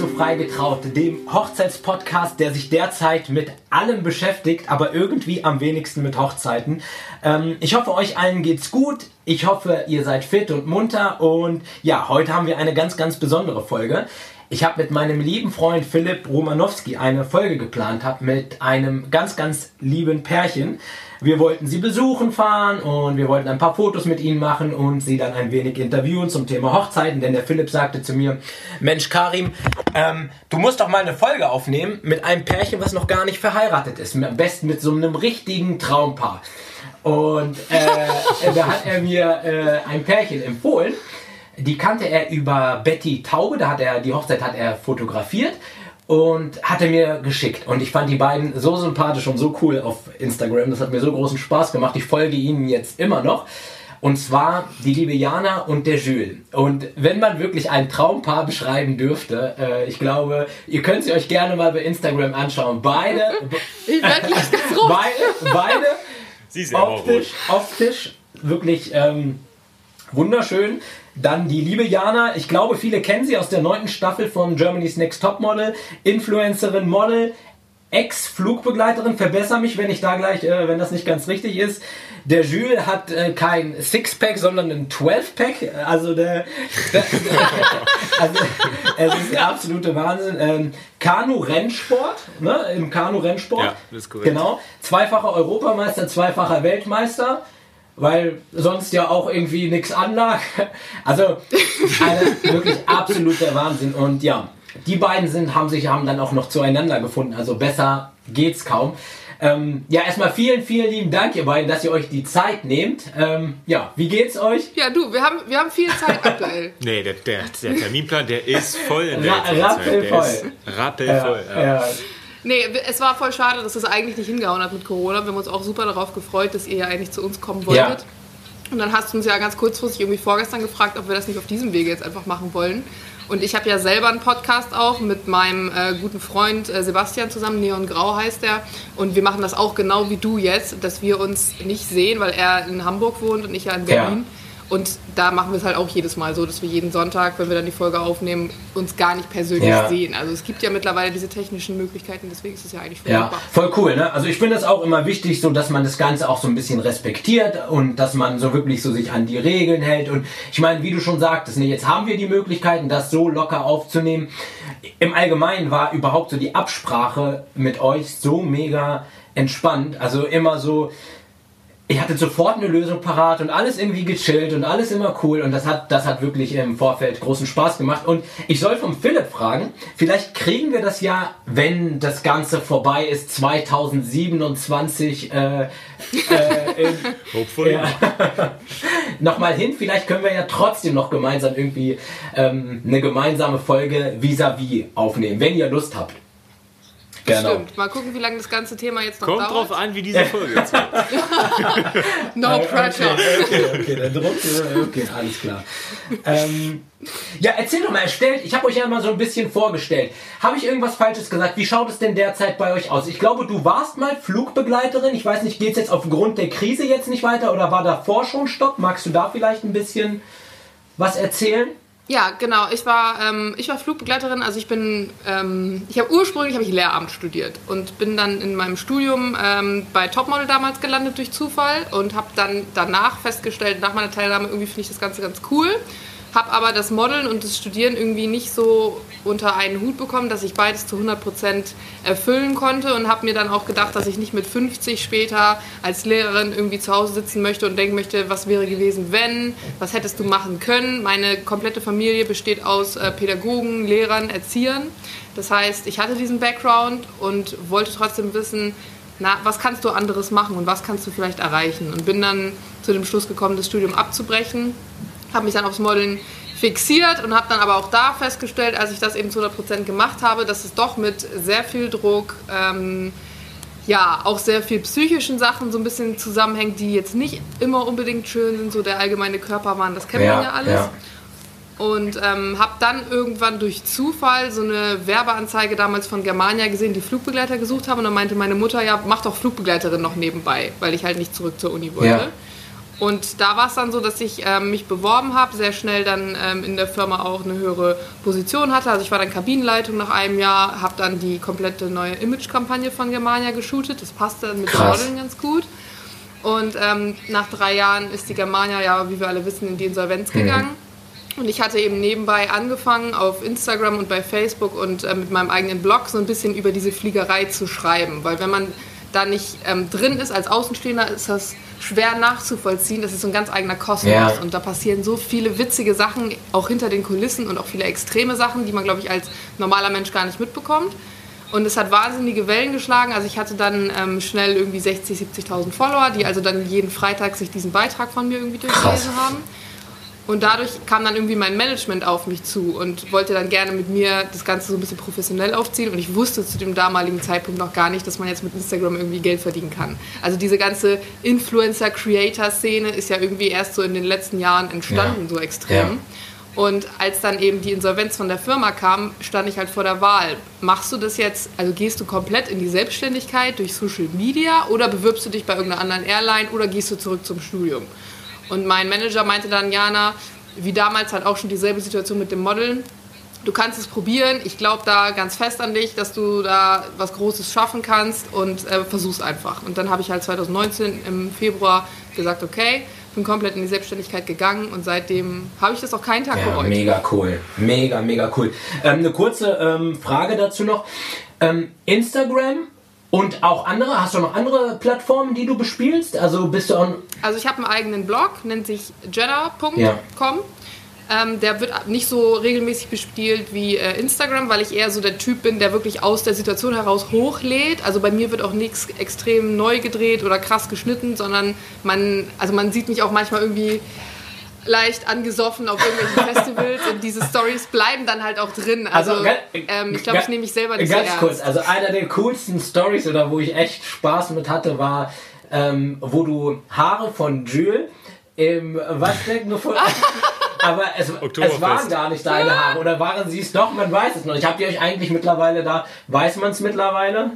zu Freigetraut, dem Hochzeitspodcast, der sich derzeit mit allem beschäftigt, aber irgendwie am wenigsten mit Hochzeiten. Ähm, ich hoffe, euch allen geht's gut. Ich hoffe, ihr seid fit und munter. Und ja, heute haben wir eine ganz, ganz besondere Folge. Ich habe mit meinem lieben Freund Philipp Romanowski eine Folge geplant, habe mit einem ganz, ganz lieben Pärchen. Wir wollten sie besuchen fahren und wir wollten ein paar Fotos mit ihnen machen und sie dann ein wenig interviewen zum Thema Hochzeiten, denn der Philipp sagte zu mir, Mensch Karim, ähm, du musst doch mal eine Folge aufnehmen mit einem Pärchen, was noch gar nicht verheiratet ist. Am besten mit so einem richtigen Traumpaar. Und äh, da hat er mir äh, ein Pärchen empfohlen. Die kannte er über Betty Taube, da hat er die Hochzeit hat er fotografiert und hat er mir geschickt. Und ich fand die beiden so sympathisch und so cool auf Instagram. Das hat mir so großen Spaß gemacht. Ich folge ihnen jetzt immer noch. Und zwar die liebe Jana und der Jules. Und wenn man wirklich ein Traumpaar beschreiben dürfte, äh, ich glaube, ihr könnt sie euch gerne mal bei Instagram anschauen. Beide, ich beide, beide sie ist optisch, optisch wirklich ähm, wunderschön. Dann die liebe Jana, ich glaube, viele kennen sie aus der neunten Staffel von Germany's Next Top Model, Influencerin, Model, Ex-Flugbegleiterin, verbessere mich, wenn ich da gleich, äh, wenn das nicht ganz richtig ist. Der Jules hat äh, kein Sixpack, sondern ein 12-Pack. Also der, der, also es ist der absolute Wahnsinn. Ähm, Kanu-Rennsport, ne? Im Kanu-Rennsport. Ja, das ist korrekt. Genau. Zweifacher Europameister, zweifacher Weltmeister weil sonst ja auch irgendwie nichts anlag. Also eine, wirklich absoluter Wahnsinn. Und ja, die beiden sind, haben sich haben dann auch noch zueinander gefunden. Also besser geht's kaum. Ähm, ja, erstmal vielen, vielen lieben Dank, ihr beiden, dass ihr euch die Zeit nehmt. Ähm, ja, wie geht's euch? Ja, du, wir haben, wir haben viel Zeit aktuell. nee, der, der, der, Terminplan, der ist voll in der Ra Rappelvoll. Rappelvoll, ja. ja. ja. Nee, es war voll schade, dass es eigentlich nicht hingehauen hat mit Corona. Wir haben uns auch super darauf gefreut, dass ihr ja eigentlich zu uns kommen wolltet. Ja. Und dann hast du uns ja ganz kurzfristig irgendwie vorgestern gefragt, ob wir das nicht auf diesem Wege jetzt einfach machen wollen. Und ich habe ja selber einen Podcast auch mit meinem äh, guten Freund äh, Sebastian zusammen, Neon Grau heißt er. Und wir machen das auch genau wie du jetzt, dass wir uns nicht sehen, weil er in Hamburg wohnt und ich ja in Berlin. Ja und da machen wir es halt auch jedes Mal so, dass wir jeden Sonntag, wenn wir dann die Folge aufnehmen, uns gar nicht persönlich ja. sehen. Also es gibt ja mittlerweile diese technischen Möglichkeiten, deswegen ist es ja eigentlich voll ja, Voll cool, ne? Also ich finde es auch immer wichtig, so dass man das Ganze auch so ein bisschen respektiert und dass man so wirklich so sich an die Regeln hält. Und ich meine, wie du schon sagtest, ne, jetzt haben wir die Möglichkeiten, das so locker aufzunehmen. Im Allgemeinen war überhaupt so die Absprache mit euch so mega entspannt. Also immer so, ich hatte sofort eine Lösung parat und alles irgendwie gechillt und alles immer cool und das hat, das hat wirklich im Vorfeld großen Spaß gemacht. Und ich soll vom Philipp fragen, vielleicht kriegen wir das ja, wenn das Ganze vorbei ist, 2027 äh, äh, Hopefully. Ja, nochmal hin. Vielleicht können wir ja trotzdem noch gemeinsam irgendwie ähm, eine gemeinsame Folge vis-à-vis -vis aufnehmen, wenn ihr Lust habt. Genau. Stimmt. Mal gucken, wie lange das ganze Thema jetzt noch Kommt dauert. Kommt drauf an, wie diese Folge jetzt wird. no pressure. Okay, okay, okay, der Druck, okay, alles klar. Ähm, ja, erzähl doch mal, erstellt, ich habe euch ja mal so ein bisschen vorgestellt. Habe ich irgendwas Falsches gesagt? Wie schaut es denn derzeit bei euch aus? Ich glaube, du warst mal Flugbegleiterin. Ich weiß nicht, geht es jetzt aufgrund der Krise jetzt nicht weiter oder war davor schon Stopp? Magst du da vielleicht ein bisschen was erzählen? Ja, genau. Ich war, ähm, ich war Flugbegleiterin. Also ich bin, ähm, ich habe ursprünglich habe ich Lehramt studiert und bin dann in meinem Studium ähm, bei Topmodel damals gelandet durch Zufall und habe dann danach festgestellt, nach meiner Teilnahme irgendwie finde ich das Ganze ganz cool habe aber das Modeln und das Studieren irgendwie nicht so unter einen Hut bekommen, dass ich beides zu 100% erfüllen konnte und habe mir dann auch gedacht, dass ich nicht mit 50 später als Lehrerin irgendwie zu Hause sitzen möchte und denken möchte, was wäre gewesen, wenn, was hättest du machen können. Meine komplette Familie besteht aus äh, Pädagogen, Lehrern, Erziehern. Das heißt, ich hatte diesen Background und wollte trotzdem wissen, na, was kannst du anderes machen und was kannst du vielleicht erreichen? Und bin dann zu dem Schluss gekommen, das Studium abzubrechen habe mich dann aufs Modeln fixiert und habe dann aber auch da festgestellt, als ich das eben zu 100% gemacht habe, dass es doch mit sehr viel Druck, ähm, ja, auch sehr viel psychischen Sachen so ein bisschen zusammenhängt, die jetzt nicht immer unbedingt schön sind, so der allgemeine Körperwahn, das kennt ja, man ja alles. Ja. Und ähm, habe dann irgendwann durch Zufall so eine Werbeanzeige damals von Germania gesehen, die Flugbegleiter gesucht haben. Und dann meinte meine Mutter, ja, mach doch Flugbegleiterin noch nebenbei, weil ich halt nicht zurück zur Uni wollte. Ja. Und da war es dann so, dass ich ähm, mich beworben habe, sehr schnell dann ähm, in der Firma auch eine höhere Position hatte. Also ich war dann Kabinenleitung nach einem Jahr, habe dann die komplette neue Image-Kampagne von Germania geshootet. Das passte dann mit Krass. Modeln ganz gut. Und ähm, nach drei Jahren ist die Germania ja, wie wir alle wissen, in die Insolvenz gegangen. Und ich hatte eben nebenbei angefangen, auf Instagram und bei Facebook und äh, mit meinem eigenen Blog so ein bisschen über diese Fliegerei zu schreiben. Weil wenn man da nicht ähm, drin ist als Außenstehender, ist das schwer nachzuvollziehen. Das ist so ein ganz eigener Kosmos. Ja. Und da passieren so viele witzige Sachen, auch hinter den Kulissen und auch viele extreme Sachen, die man, glaube ich, als normaler Mensch gar nicht mitbekommt. Und es hat wahnsinnige Wellen geschlagen. Also ich hatte dann ähm, schnell irgendwie 60, 70.000 Follower, die also dann jeden Freitag sich diesen Beitrag von mir irgendwie durchgelesen haben. Und dadurch kam dann irgendwie mein Management auf mich zu und wollte dann gerne mit mir das Ganze so ein bisschen professionell aufziehen. Und ich wusste zu dem damaligen Zeitpunkt noch gar nicht, dass man jetzt mit Instagram irgendwie Geld verdienen kann. Also diese ganze Influencer-Creator-Szene ist ja irgendwie erst so in den letzten Jahren entstanden, Ja. so extrem. Ja. Und als dann eben die Insolvenz von der Firma kam, stand ich halt vor der Wahl. Machst du das jetzt, also gehst du komplett in die Selbstständigkeit durch Social Media oder bewirbst du dich bei irgendeiner anderen Airline oder gehst du zurück zum Studium? Und mein Manager meinte dann, Jana, wie damals halt auch schon dieselbe Situation mit dem Modeln. Du kannst es probieren. Ich glaube da ganz fest an dich, dass du da was Großes schaffen kannst und äh, versuch's einfach. Und dann habe ich halt 2019 im Februar gesagt, okay, bin komplett in die Selbstständigkeit gegangen und seitdem habe ich das auch keinen Tag Ja, bereut. mega cool. Mega, mega cool. Ähm, eine kurze ähm, Frage dazu noch. Ähm, Instagram und auch andere, hast du noch andere Plattformen, die du bespielst? Also bist du. Also ich habe einen eigenen Blog, nennt sich jenna.com. Ja. Ähm, der wird nicht so regelmäßig bespielt wie äh, Instagram, weil ich eher so der Typ bin, der wirklich aus der Situation heraus hochlädt. Also bei mir wird auch nichts extrem neu gedreht oder krass geschnitten, sondern man, also man sieht mich auch manchmal irgendwie leicht angesoffen auf irgendwelchen Festivals und diese Stories bleiben dann halt auch drin. Also, ga- ähm, ich glaube, ich nehme mich selber nicht Ganz so ernst. kurz, also einer der coolsten Stories oder wo ich echt Spaß mit hatte, war, ähm, wo du Haare von Jules im Waschbecken gefunden hast. Aber es, es waren gar nicht deine Haare. Oder waren sie es doch? Man weiß es noch. Ich habe die euch eigentlich mittlerweile da. Weiß man es mittlerweile?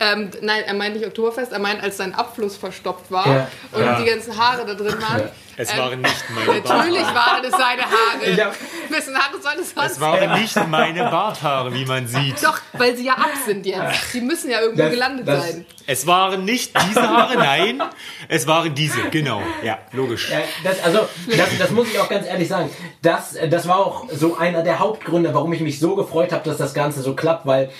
Ähm, nein, er meint nicht Oktoberfest, er meint, als sein Abfluss verstopft war Ja. und Ja. die ganzen Haare da drin waren. Es Ähm, waren nicht meine Natürlich Barthaare. waren es seine Haare. Hab- Wessen Haare soll es sonst Es waren nicht meine Barthaare, wie man sieht. Doch, weil sie ja ab sind jetzt. Die müssen ja irgendwo Das- gelandet das- sein. Es waren nicht diese Haare, nein. Es waren diese, genau. Ja, logisch. Ja, das, also, das, das muss ich auch ganz ehrlich sagen. Das, das war auch so einer der Hauptgründe, warum ich mich so gefreut habe, dass das Ganze so klappt, weil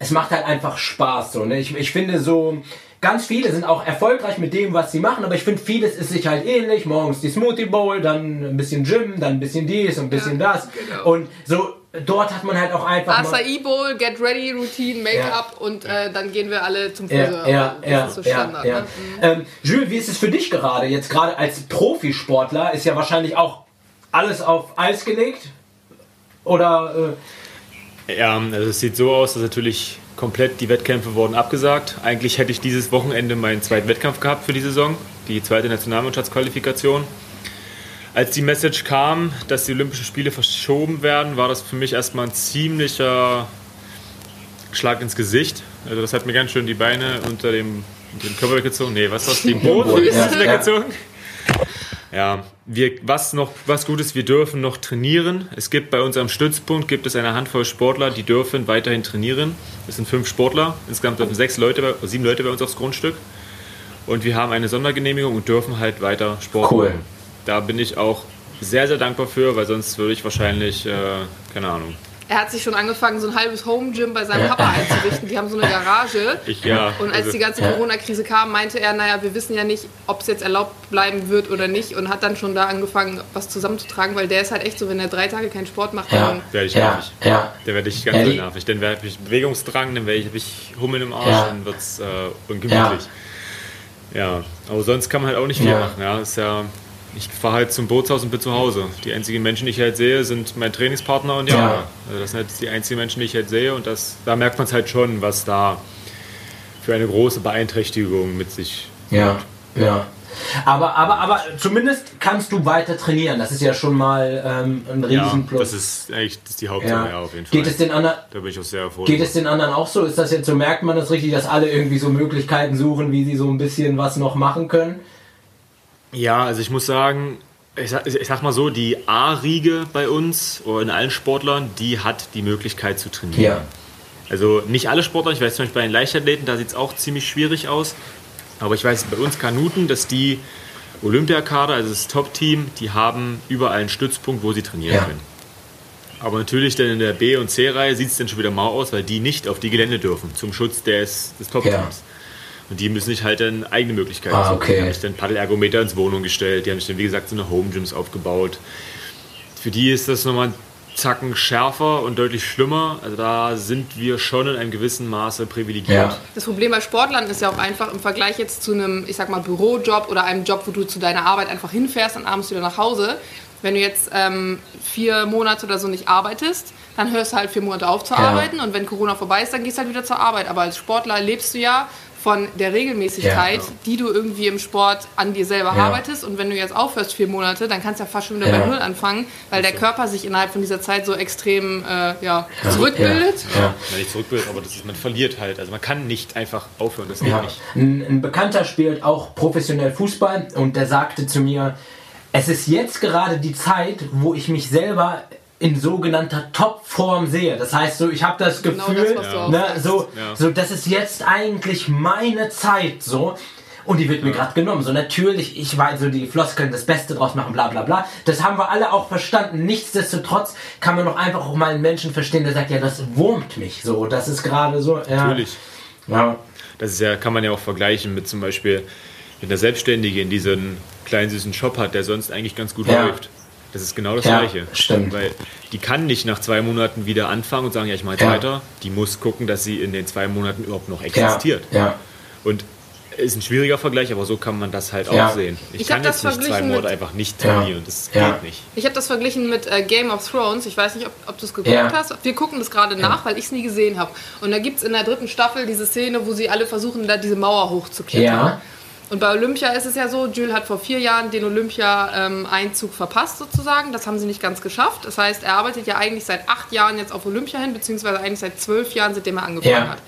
es macht halt einfach Spaß. So, ne? ich, ich finde so, ganz viele sind auch erfolgreich mit dem, was sie machen, aber ich finde, vieles ist sich halt ähnlich. Morgens die Smoothie Bowl, dann ein bisschen Gym, dann ein bisschen dies und ein bisschen Ja, das. genau. Und so, dort hat man halt auch einfach. Acai Bowl, Get Ready, Routine, Make-up und äh, dann gehen wir alle zum Friseur. Ja, ja, das ja, ist so ja, Standard. ja. Ne? Ähm, Jules, wie ist es für dich gerade? Jetzt gerade als Profisportler ist ja wahrscheinlich auch alles auf Eis gelegt? Oder Ja, also es sieht so aus, dass natürlich komplett die Wettkämpfe wurden abgesagt. Eigentlich hätte ich dieses Wochenende meinen zweiten Wettkampf gehabt für die Saison, die zweite Nationalmannschaftsqualifikation. Als die Message kam, dass die Olympischen Spiele verschoben werden, war das für mich erstmal ein ziemlicher Schlag ins Gesicht. Also das hat mir ganz schön die Beine unter dem, unter dem Körper weggezogen. Nee, was war's? Den Boden ja, ja. Ja, wir, was noch, was gut ist, wir dürfen noch trainieren. Es gibt bei unserem Stützpunkt gibt es eine Handvoll Sportler, die dürfen weiterhin trainieren. Es sind fünf Sportler. Insgesamt dürfen sechs Leute, sieben Leute bei uns aufs Grundstück. Und wir haben eine Sondergenehmigung und dürfen halt weiter Sport Cool. machen. Da bin ich auch sehr, sehr dankbar für, weil sonst würde ich wahrscheinlich, äh, keine Ahnung. Er hat sich schon angefangen, so ein halbes Home-Gym bei seinem Papa einzurichten. Die haben so eine Garage. Ich, ja, Und als also- die ganze Corona-Krise kam, meinte er, naja, wir wissen ja nicht, ob es jetzt erlaubt bleiben wird oder nicht. Und hat dann schon da angefangen, was zusammenzutragen, weil der ist halt echt so, wenn er drei Tage keinen Sport macht, Ja. dann werde ich ja, nervig. ja. Da werde ich ganz Ja, nervig. Dann werde ich Bewegungsdrang, dann werde ich, hab ich Hummel im Arsch, Ja. dann wird es äh, ungemütlich. Ja. aber sonst kann man halt auch nicht viel Ja. machen. Ja. Ist ja, ich fahre halt zum Bootshaus und bin zu Hause. Die einzigen Menschen, die ich halt sehe, sind mein Trainingspartner und Ja. Jana. Also das sind halt die einzigen Menschen, die ich halt sehe und das, da merkt man es halt schon, was da für eine große Beeinträchtigung mit sich Ja, ja. Aber, aber, aber zumindest kannst du weiter trainieren. Das ist ja schon mal ähm, ein Ja, Riesenplus. das ist eigentlich das ist die Hauptsache, ja. ja. auf jeden Fall. Geht es den anderen, da bin ich auch sehr froh. Geht es den anderen auch so? Ist das jetzt so, merkt man das richtig, dass alle irgendwie so Möglichkeiten suchen, wie sie so ein bisschen was noch machen können? Ja, also ich muss sagen, ich sag, ich sag mal so, die A-Riege bei uns oder in allen Sportlern, die hat die Möglichkeit zu trainieren. Ja. Also nicht alle Sportler, ich weiß zum Beispiel bei den Leichtathleten, da sieht es auch ziemlich schwierig aus. Aber ich weiß bei uns Kanuten, dass die Olympiakader, also das Top-Team, die haben überall einen Stützpunkt, wo sie trainieren Ja. können. Aber natürlich dann in der B- und C-Reihe sieht es dann schon wieder mau aus, weil die nicht auf die Gelände dürfen, zum Schutz des, des Top-Teams. Ja. Und die müssen sich halt dann eigene Möglichkeiten Ah, suchen. okay. Die haben sich dann Paddelergometer ins Wohnung gestellt, die haben sich dann, wie gesagt, so eine Home-Gyms aufgebaut. Für die ist das nochmal ein Zacken schärfer und deutlich schlimmer. Also da sind wir schon in einem gewissen Maße privilegiert. Ja. Das Problem bei Sportlern ist ja auch einfach im Vergleich jetzt zu einem, ich sag mal, Bürojob oder einem Job, wo du zu deiner Arbeit einfach hinfährst und abends wieder nach Hause. Wenn du jetzt ähm, vier Monate oder so nicht arbeitest, dann hörst du halt vier Monate auf zu Ja. arbeiten und wenn Corona vorbei ist, dann gehst du halt wieder zur Arbeit. Aber als Sportler lebst du ja von der Regelmäßigkeit, Ja. die du irgendwie im Sport an dir selber Ja. arbeitest. Und wenn du jetzt aufhörst vier Monate, dann kannst du ja fast schon wieder Ja. bei Null anfangen, weil der Körper sich innerhalb von dieser Zeit so extrem äh, ja, zurückbildet. Ja. Ja. Nicht zurückbildet, aber das ist, man verliert halt. Also man kann nicht einfach aufhören, das geht Ja. nicht. Ein, ein Bekannter spielt auch professionell Fußball und der sagte zu mir, es ist jetzt gerade die Zeit, wo ich mich selber in sogenannter Topform sehe. Das heißt, so ich habe das Genau Gefühl, das, was du auch ne, sagst. so, Ja. so das ist jetzt eigentlich meine Zeit, so. Und die wird mir gerade genommen. So natürlich, ich weiß, so die Floskeln das Beste draus machen, bla bla bla. Das haben wir alle auch verstanden. Nichtsdestotrotz kann man doch einfach auch mal einen Menschen verstehen, der sagt, ja, das wurmt mich. So, das ist gerade so. Ja. Natürlich. Ja. Das ist ja, kann man ja auch vergleichen mit zum Beispiel, wenn der Selbstständige in diesen kleinen süßen Shop hat, der sonst eigentlich ganz gut Ja. läuft. Das ist genau das Ja, Gleiche. stimmt. Weil die kann nicht nach zwei Monaten wieder anfangen und sagen, ja, ich mache Ja. weiter. Die muss gucken, dass sie in den zwei Monaten überhaupt noch Ja. existiert. Ja. Und ist ein schwieriger Vergleich, aber so kann man das halt Ja. auch sehen. Ich, Ich kann jetzt nicht zwei mit- einfach nicht Ja. trainieren. Das Ja. geht nicht. Ich habe das verglichen mit äh, Game of Thrones. Ich weiß nicht, ob, ob du es geguckt Ja. hast. Wir gucken das gerade nach, weil ich es nie gesehen habe. Und da gibt es in der dritten Staffel diese Szene, wo sie alle versuchen, da diese Mauer hochzuklettern. Ja. Und bei Olympia ist es ja so, Jules hat vor vier Jahren den Olympia-Einzug verpasst sozusagen. Das haben sie nicht ganz geschafft. Das heißt, er arbeitet ja eigentlich seit acht Jahren jetzt auf Olympia hin, beziehungsweise eigentlich seit zwölf Jahren, seitdem er angefangen Ja. hat.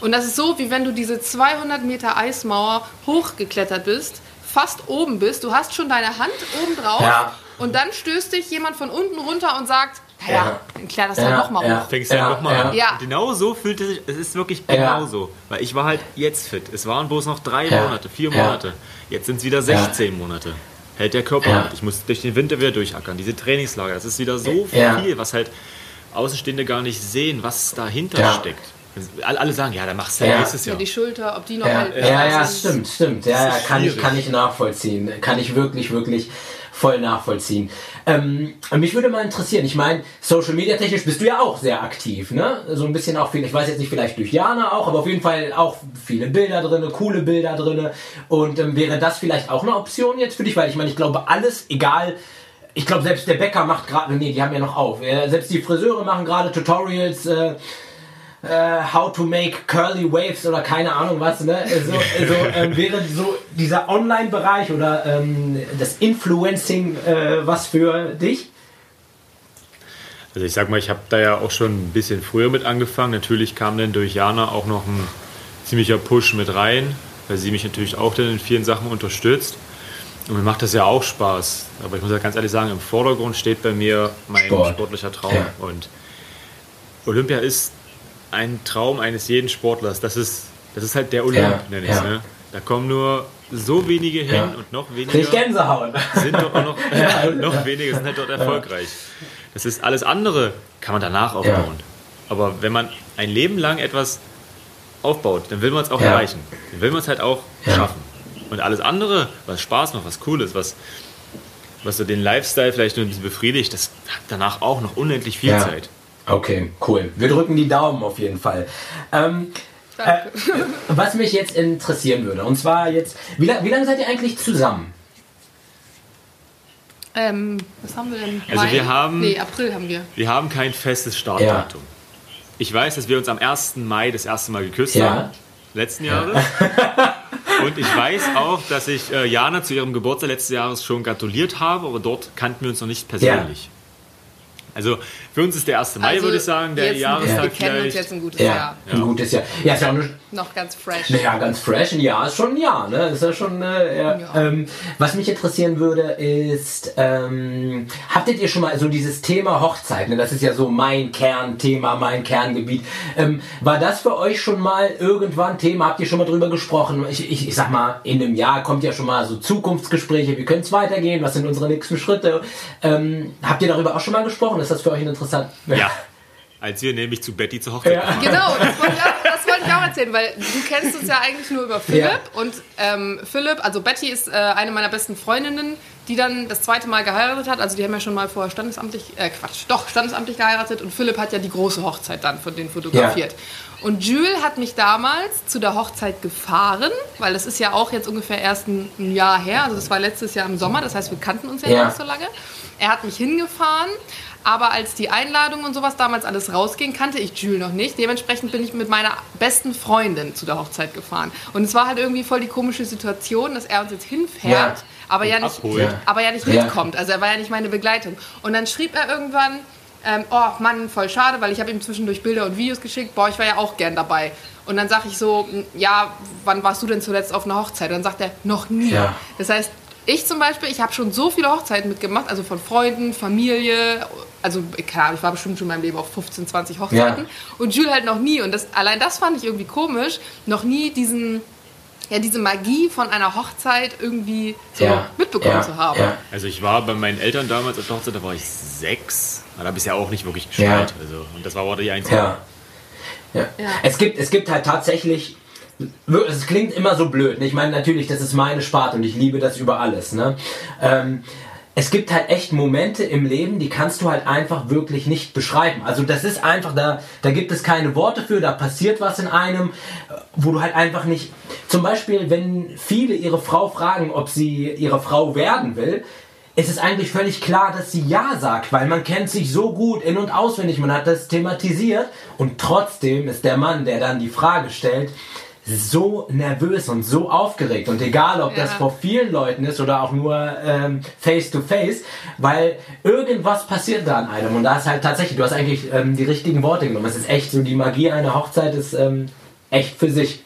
Und das ist so, wie wenn du diese 200 Meter Eismauer hochgeklettert bist, fast oben bist, du hast schon deine Hand oben drauf Ja. und dann stößt dich jemand von unten runter und sagt, Ja. dann klär das Ja, doch nochmal ja. hoch. Fängst du Ja, dann nochmal ja. an. Ja. Genau so fühlt es sich, es ist wirklich Ja. genau so. Weil ich war halt jetzt fit. Es waren bloß noch drei Ja. Monate, vier Ja. Monate. Jetzt sind es wieder 16 Monate. Hält der Körper Ja. halt. Ich muss durch den Winter wieder durchackern. Diese Trainingslager, das ist wieder so Ja. viel, was halt Außenstehende gar nicht sehen, was dahinter Ja. steckt. Alle sagen, ja, dann machst du Ja. ja nächstes Ja, Jahr. die Schulter, ob die noch Ja, halt ja, ja, sind. stimmt, stimmt. Ja, ja, kann ich, kann ich nachvollziehen. Kann ich wirklich, wirklich voll nachvollziehen. Ähm, mich würde mal interessieren, ich meine, Social Media technisch bist du ja auch sehr aktiv, ne? So ein bisschen auch viel, ich weiß jetzt nicht, vielleicht durch Jana auch, aber auf jeden Fall auch viele Bilder drinne, coole Bilder drinne. Und ähm, wäre das vielleicht auch eine Option jetzt für dich? Weil ich meine, ich glaube, alles, egal, ich glaube, selbst der Bäcker macht gerade, nee, die haben ja noch auf. Selbst die Friseure machen gerade Tutorials, äh, äh, How to make curly waves oder keine Ahnung was, ne? Also, also ähm, wäre so dieser Online-Bereich oder ähm, das Influencing äh, was für dich? Also ich sag mal, ich habe da ja auch schon ein bisschen früher mit angefangen. Natürlich kam dann durch Jana auch noch ein ziemlicher Push mit rein, weil sie mich natürlich auch dann in vielen Sachen unterstützt. Und mir macht das ja auch Spaß. Aber ich muss ja ganz ehrlich sagen, im Vordergrund steht bei mir mein Sport. sportlicher Traum. Ja. Und Olympia ist ein Traum eines jeden Sportlers. Das ist, das ist halt der Olymp, Ja, nenne ich ja. ne? Da kommen nur so wenige hin Ja. und noch Krieg weniger Gänsehaut. sind dort auch noch, noch wenige sind halt dort erfolgreich. Das ist alles andere, kann man danach aufbauen. Aber wenn man ein Leben lang etwas aufbaut, dann will man es auch erreichen. Dann will man es halt auch schaffen. Und alles andere, was Spaß macht, was cool ist, was, was so den Lifestyle vielleicht nur ein bisschen befriedigt, das hat danach auch noch unendlich viel. Zeit. Okay, cool. Wir drücken die Daumen auf jeden Fall. Ähm, äh, was mich jetzt interessieren würde, und zwar jetzt, wie, wie lange seid ihr eigentlich zusammen? Ähm, was haben wir denn? Also wir haben- Nee, April haben wir. Wir haben kein festes Startdatum. Ich weiß, dass wir uns am 1. Mai das erste Mal geküsst Ja. haben. Letzten Jahres. Und ich weiß auch, dass ich äh, Jana zu ihrem Geburtstag letztes Jahres schon gratuliert habe, aber dort kannten wir uns noch nicht persönlich. Also Für uns ist der 1. Mai, Also, würde ich sagen, der jetzt ein- Jahrestag Wir kennen uns vielleicht. jetzt ein gutes Ja, Jahr. ein gutes Jahr. Ja, ist ja auch eine, Noch ganz fresh. naja, ganz fresh. Ein Jahr ist schon ein Jahr, ne? Ist ja schon, äh, ja. Ja. Ähm, was mich interessieren würde, ist, ähm, habtet ihr schon mal so dieses Thema Hochzeit, ne? Das ist ja so mein Kernthema, mein Kerngebiet. Ähm, war das für euch schon mal irgendwann Thema? Habt ihr schon mal drüber gesprochen? Ich, ich, ich sag mal, in einem Jahr kommt ja schon mal so Zukunftsgespräche. Wie können es weitergehen? Was sind unsere nächsten Schritte? Ähm, habt ihr darüber auch schon mal gesprochen? Ist das für euch interessant? Ja. Als wir nämlich zu Betty zur Hochzeit Ja. Genau, das wollte, ich auch, das wollte ich auch erzählen, weil du kennst uns ja eigentlich nur über Philipp. Ja. Und ähm, Philipp, also Betty ist äh, eine meiner besten Freundinnen, die dann das zweite Mal geheiratet hat. Also die haben ja schon mal vorher standesamtlich, äh Quatsch, doch, standesamtlich geheiratet. Und Philipp hat ja die große Hochzeit dann von denen fotografiert. Und Jules hat mich damals zu der Hochzeit gefahren, weil das ist ja auch jetzt ungefähr erst ein, Jahr her. Also das war letztes Jahr im Sommer, das heißt, wir kannten uns ja, Ja. nicht so lange. Er hat mich hingefahren. Aber als die Einladung und sowas damals alles rausging, kannte ich Jules noch nicht. Dementsprechend bin ich mit meiner besten Freundin zu der Hochzeit gefahren. Und es war halt irgendwie voll die komische Situation, dass er uns jetzt hinfährt, Ja. aber, ja nicht. Ja. aber ja nicht mitkommt. Also er war ja nicht meine Begleitung. Und dann schrieb er irgendwann, ähm, oh Mann, voll schade, weil ich habe ihm zwischendurch Bilder und Videos geschickt. Boah, ich war ja auch gern dabei. Und dann sage ich so, ja, wann warst du denn zuletzt auf einer Hochzeit? Und dann sagt er, noch nie. Ja. Das heißt, ich zum Beispiel, ich habe schon so viele Hochzeiten mitgemacht, also von Freunden, Familie, also klar, ich war bestimmt schon in meinem Leben auf 15, 20 Hochzeiten Ja. und Jules halt noch nie. Und das, allein das fand ich irgendwie komisch, noch nie diesen, ja, diese Magie von einer Hochzeit irgendwie so Ja. mitbekommen Ja. zu haben. Ja. Also ich war bei meinen Eltern damals auf der Hochzeit, da war ich sechs. Da habe ich ja auch nicht wirklich geschneit. Ja. Also, und das war auch die einzige. Ja. ja. Ja. Es, gibt, es gibt halt tatsächlich. Es klingt immer so blöd. Ne? Ich meine, natürlich, das ist meine Sparte und ich liebe das über alles. Ne? Ähm, es gibt halt echt Momente im Leben, die kannst du halt einfach wirklich nicht beschreiben. Also das ist einfach, da, da gibt es keine Worte für, da passiert was in einem, wo du halt einfach nicht... Zum Beispiel, wenn viele ihre Frau fragen, ob sie ihre Frau werden will, es ist eigentlich völlig klar, dass sie Ja sagt, weil man kennt sich so gut in- und auswendig, man hat das thematisiert und trotzdem ist der Mann, der dann die Frage stellt, so nervös und so aufgeregt und egal, ob das Ja. vor vielen Leuten ist oder auch nur ähm, face to face, weil irgendwas passiert da an einem und da ist halt tatsächlich, du hast eigentlich ähm, die richtigen Worte genommen. Es ist echt so, die Magie einer Hochzeit ist ähm, echt für sich.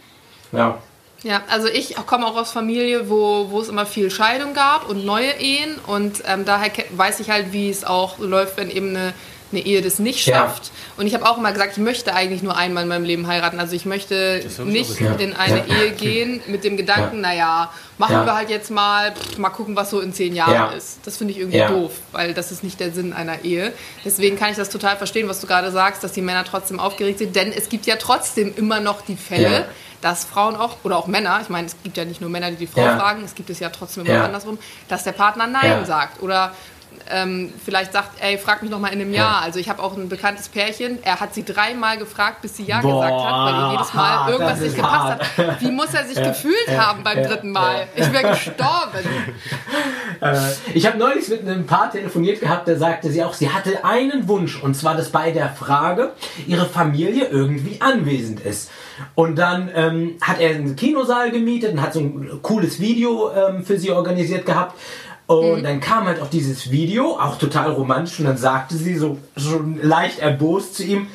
Ja. Ja, also ich komme auch aus Familie, wo, wo es immer viel Scheidung gab und neue Ehen und ähm, daher weiß ich halt, wie es auch läuft, wenn eben eine, eine Ehe das nicht Ja. schafft. Und ich habe auch immer gesagt, ich möchte eigentlich nur einmal in meinem Leben heiraten. Also ich möchte nicht gesagt. in eine Ja. Ehe gehen mit dem Gedanken, naja, machen Ja. wir halt jetzt mal, pff, mal gucken, was so in zehn Jahren Ja. ist. Das finde ich irgendwie Ja. doof, weil das ist nicht der Sinn einer Ehe. Deswegen kann ich das total verstehen, was du gerade sagst, dass die Männer trotzdem aufgeregt sind, denn es gibt ja trotzdem immer noch die Fälle, Ja. dass Frauen auch, oder auch Männer, ich meine, es gibt ja nicht nur Männer, die die Frau Ja. fragen, es gibt es ja trotzdem immer Ja. andersrum, dass der Partner Nein Ja. sagt oder ähm, vielleicht sagt, ey, frag mich noch mal in einem Jahr. Also ich habe auch ein bekanntes Pärchen, er hat sie dreimal gefragt, bis sie Ja Boah, gesagt hat, weil ihr jedes Mal hart, irgendwas nicht ist gepasst hart. hat. Wie muss er sich gefühlt haben beim ja, dritten Mal? Ich wäre gestorben. Äh, ich habe neulich mit einem Paar telefoniert gehabt, der sagte sie auch, sie hatte einen Wunsch und zwar, dass bei der Frage ihre Familie irgendwie anwesend ist. Und dann ähm, hat er einen Kinosaal gemietet und hat so ein cooles Video ähm, für sie organisiert gehabt. Und dann kam halt auch dieses Video, auch total romantisch, und dann sagte sie so schon leicht erbost zu ihm,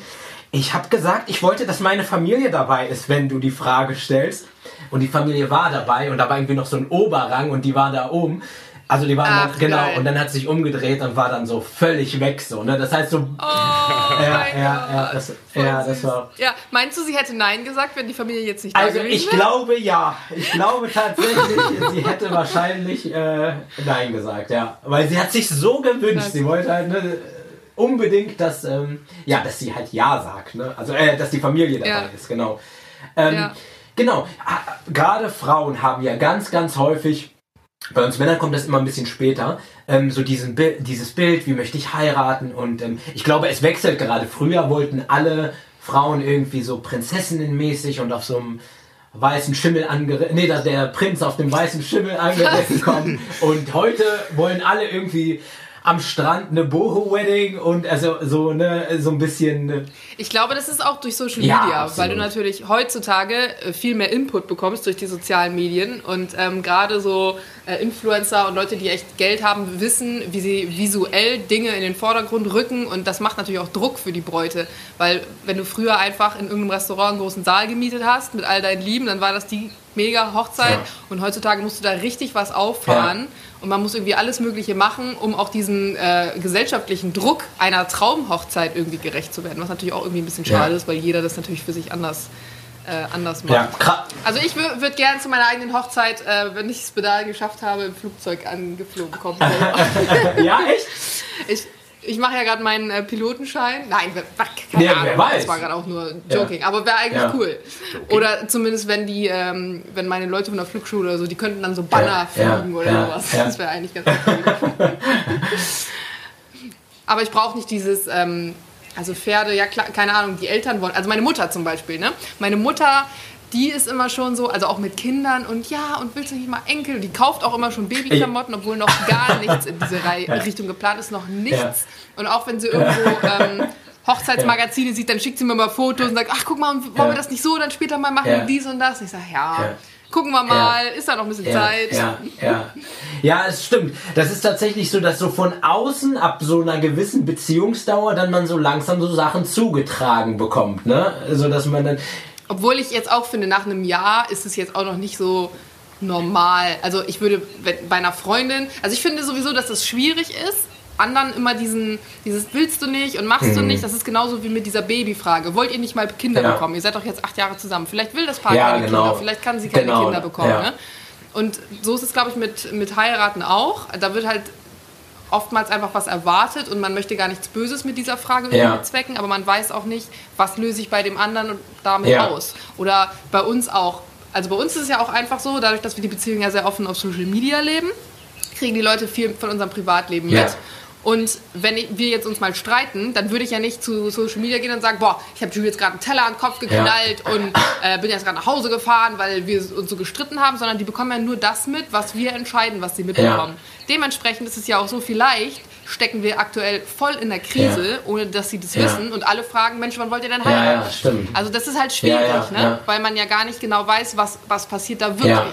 ich habe gesagt, ich wollte, dass meine Familie dabei ist, wenn du die Frage stellst. Und die Familie war dabei und da war irgendwie noch so ein Oberrang und die war da oben. Also die waren Ach, dann, genau, geil. und dann hat sie sich umgedreht und war dann so völlig weg so, ne? Das heißt so, Oh ja, ja, ja, das, ja, das war. Ja, meinst du, sie hätte Nein gesagt, wenn die Familie jetzt nicht da Also ich wäre? glaube ja. Ich glaube tatsächlich, sie hätte wahrscheinlich äh, Nein gesagt, ja. Weil sie hat sich so gewünscht. Sie wollte halt ne, unbedingt, dass, ähm, ja, dass sie halt Ja sagt. Ne? Also, äh, dass die Familie dabei Ja. ist, genau. Ähm, Ja. Genau. Ah, Gerade Frauen haben ja ganz, ganz häufig bei uns Männern kommt das immer ein bisschen später. Ähm, so diesen Bi dieses Bild, wie möchte ich heiraten? Und ähm, ich glaube, es wechselt gerade. Früher wollten alle Frauen irgendwie so Prinzessinnenmäßig und auf so einem weißen Schimmel angeritten. Nee, dass der Prinz auf dem weißen Schimmel angeritten kommt. Und heute wollen alle irgendwie am Strand eine Boho-Wedding und also so, ne, so ein bisschen. Ne. Ich glaube, das ist auch durch Social Ja, Media, absolut. weil du natürlich heutzutage äh, viel mehr Input bekommst durch die sozialen Medien und ähm, gerade so äh, Influencer und Leute, die echt Geld haben, wissen, wie sie visuell Dinge in den Vordergrund rücken und das macht natürlich auch Druck für die Bräute, weil wenn du früher einfach in irgendeinem Restaurant einen großen Saal gemietet hast mit all deinen Lieben, dann war das die mega Hochzeit Ja. und heutzutage musst du da richtig was auffahren. Und man muss irgendwie alles Mögliche machen, um auch diesen äh, gesellschaftlichen Druck einer Traumhochzeit irgendwie gerecht zu werden. Was natürlich auch irgendwie ein bisschen schade Ja. ist, weil jeder das natürlich für sich anders, äh, anders macht. Ja, Also ich würde gerne zu meiner eigenen Hochzeit, äh, wenn ich es dahin geschafft habe, im Flugzeug angeflogen kommen. ja, echt? ich ich mache ja gerade meinen äh, Pilotenschein. Nein, keine Ja, Ahnung, das war gerade auch nur Joking. Aber wäre eigentlich Ja. cool. Oder zumindest, wenn die, ähm, wenn meine Leute von der Flugschule oder so, die könnten dann so Banner Ja, fliegen ja, oder ja, sowas. ja. Das wäre eigentlich ganz cool. Aber ich brauche nicht dieses, ähm, also Pferde, ja klar, keine Ahnung, die Eltern wollen, also meine Mutter zum Beispiel, ne? Meine Mutter, die ist immer schon so, also auch mit Kindern und ja, und willst du nicht mal Enkel? Die kauft auch immer schon Babyklamotten, obwohl noch gar nichts in diese Reihe, Richtung geplant ist, noch nichts. Ja. Und auch wenn sie irgendwo ähm, Hochzeitsmagazine sieht, dann schickt sie mir mal Fotos und sagt, ach guck mal, wollen Ja. wir das nicht so dann später mal machen, Ja. dies und das? Ich sage, ja, Ja. gucken wir mal, ist da noch ein bisschen Ja, Zeit. ja, ja. Ja, es stimmt. Das ist tatsächlich so, dass so von außen ab so einer gewissen Beziehungsdauer dann man so langsam so Sachen zugetragen bekommt, ne? So dass man dann Obwohl ich jetzt auch finde, nach einem Jahr ist es jetzt auch noch nicht so normal. Also ich würde wenn, bei einer Freundin, also ich finde sowieso, dass es schwierig ist, anderen immer diesen, dieses willst du nicht und machst du nicht, das ist genauso wie mit dieser Babyfrage. Wollt ihr nicht mal Kinder Mhm. Ja. bekommen? Ihr seid doch jetzt acht Jahre zusammen. Vielleicht will das Paar Ja, keine genau. Kinder, vielleicht kann sie keine Genau, Kinder bekommen. ja. Ne? Und so ist es, glaube ich, mit, mit Heiraten auch. Da wird halt oftmals einfach was erwartet und man möchte gar nichts Böses mit dieser Frage irgendwie Ja. bezwecken, aber man weiß auch nicht, was löse ich bei dem anderen und damit Ja. aus. Oder bei uns auch. Also bei uns ist es ja auch einfach so, dadurch, dass wir die Beziehung ja sehr offen auf Social Media leben, kriegen die Leute viel von unserem Privatleben Ja. mit. Und wenn ich, wir jetzt uns mal streiten, dann würde ich ja nicht zu Social Media gehen und sagen, boah, ich habe jetzt gerade einen Teller an den Kopf geknallt und äh, bin jetzt gerade nach Hause gefahren, weil wir uns so gestritten haben, sondern die bekommen ja nur das mit, was wir entscheiden, was sie mitbekommen. Dementsprechend ist es ja auch so, vielleicht stecken wir aktuell voll in der Krise, ohne dass sie das Ja. wissen und alle fragen, Mensch, wann wollt ihr denn Ja, heiraten? ja, stimmt. Also das ist halt schwierig, Ja, ja, ne? ja. weil man ja gar nicht genau weiß, was, was passiert da wirklich. Ja.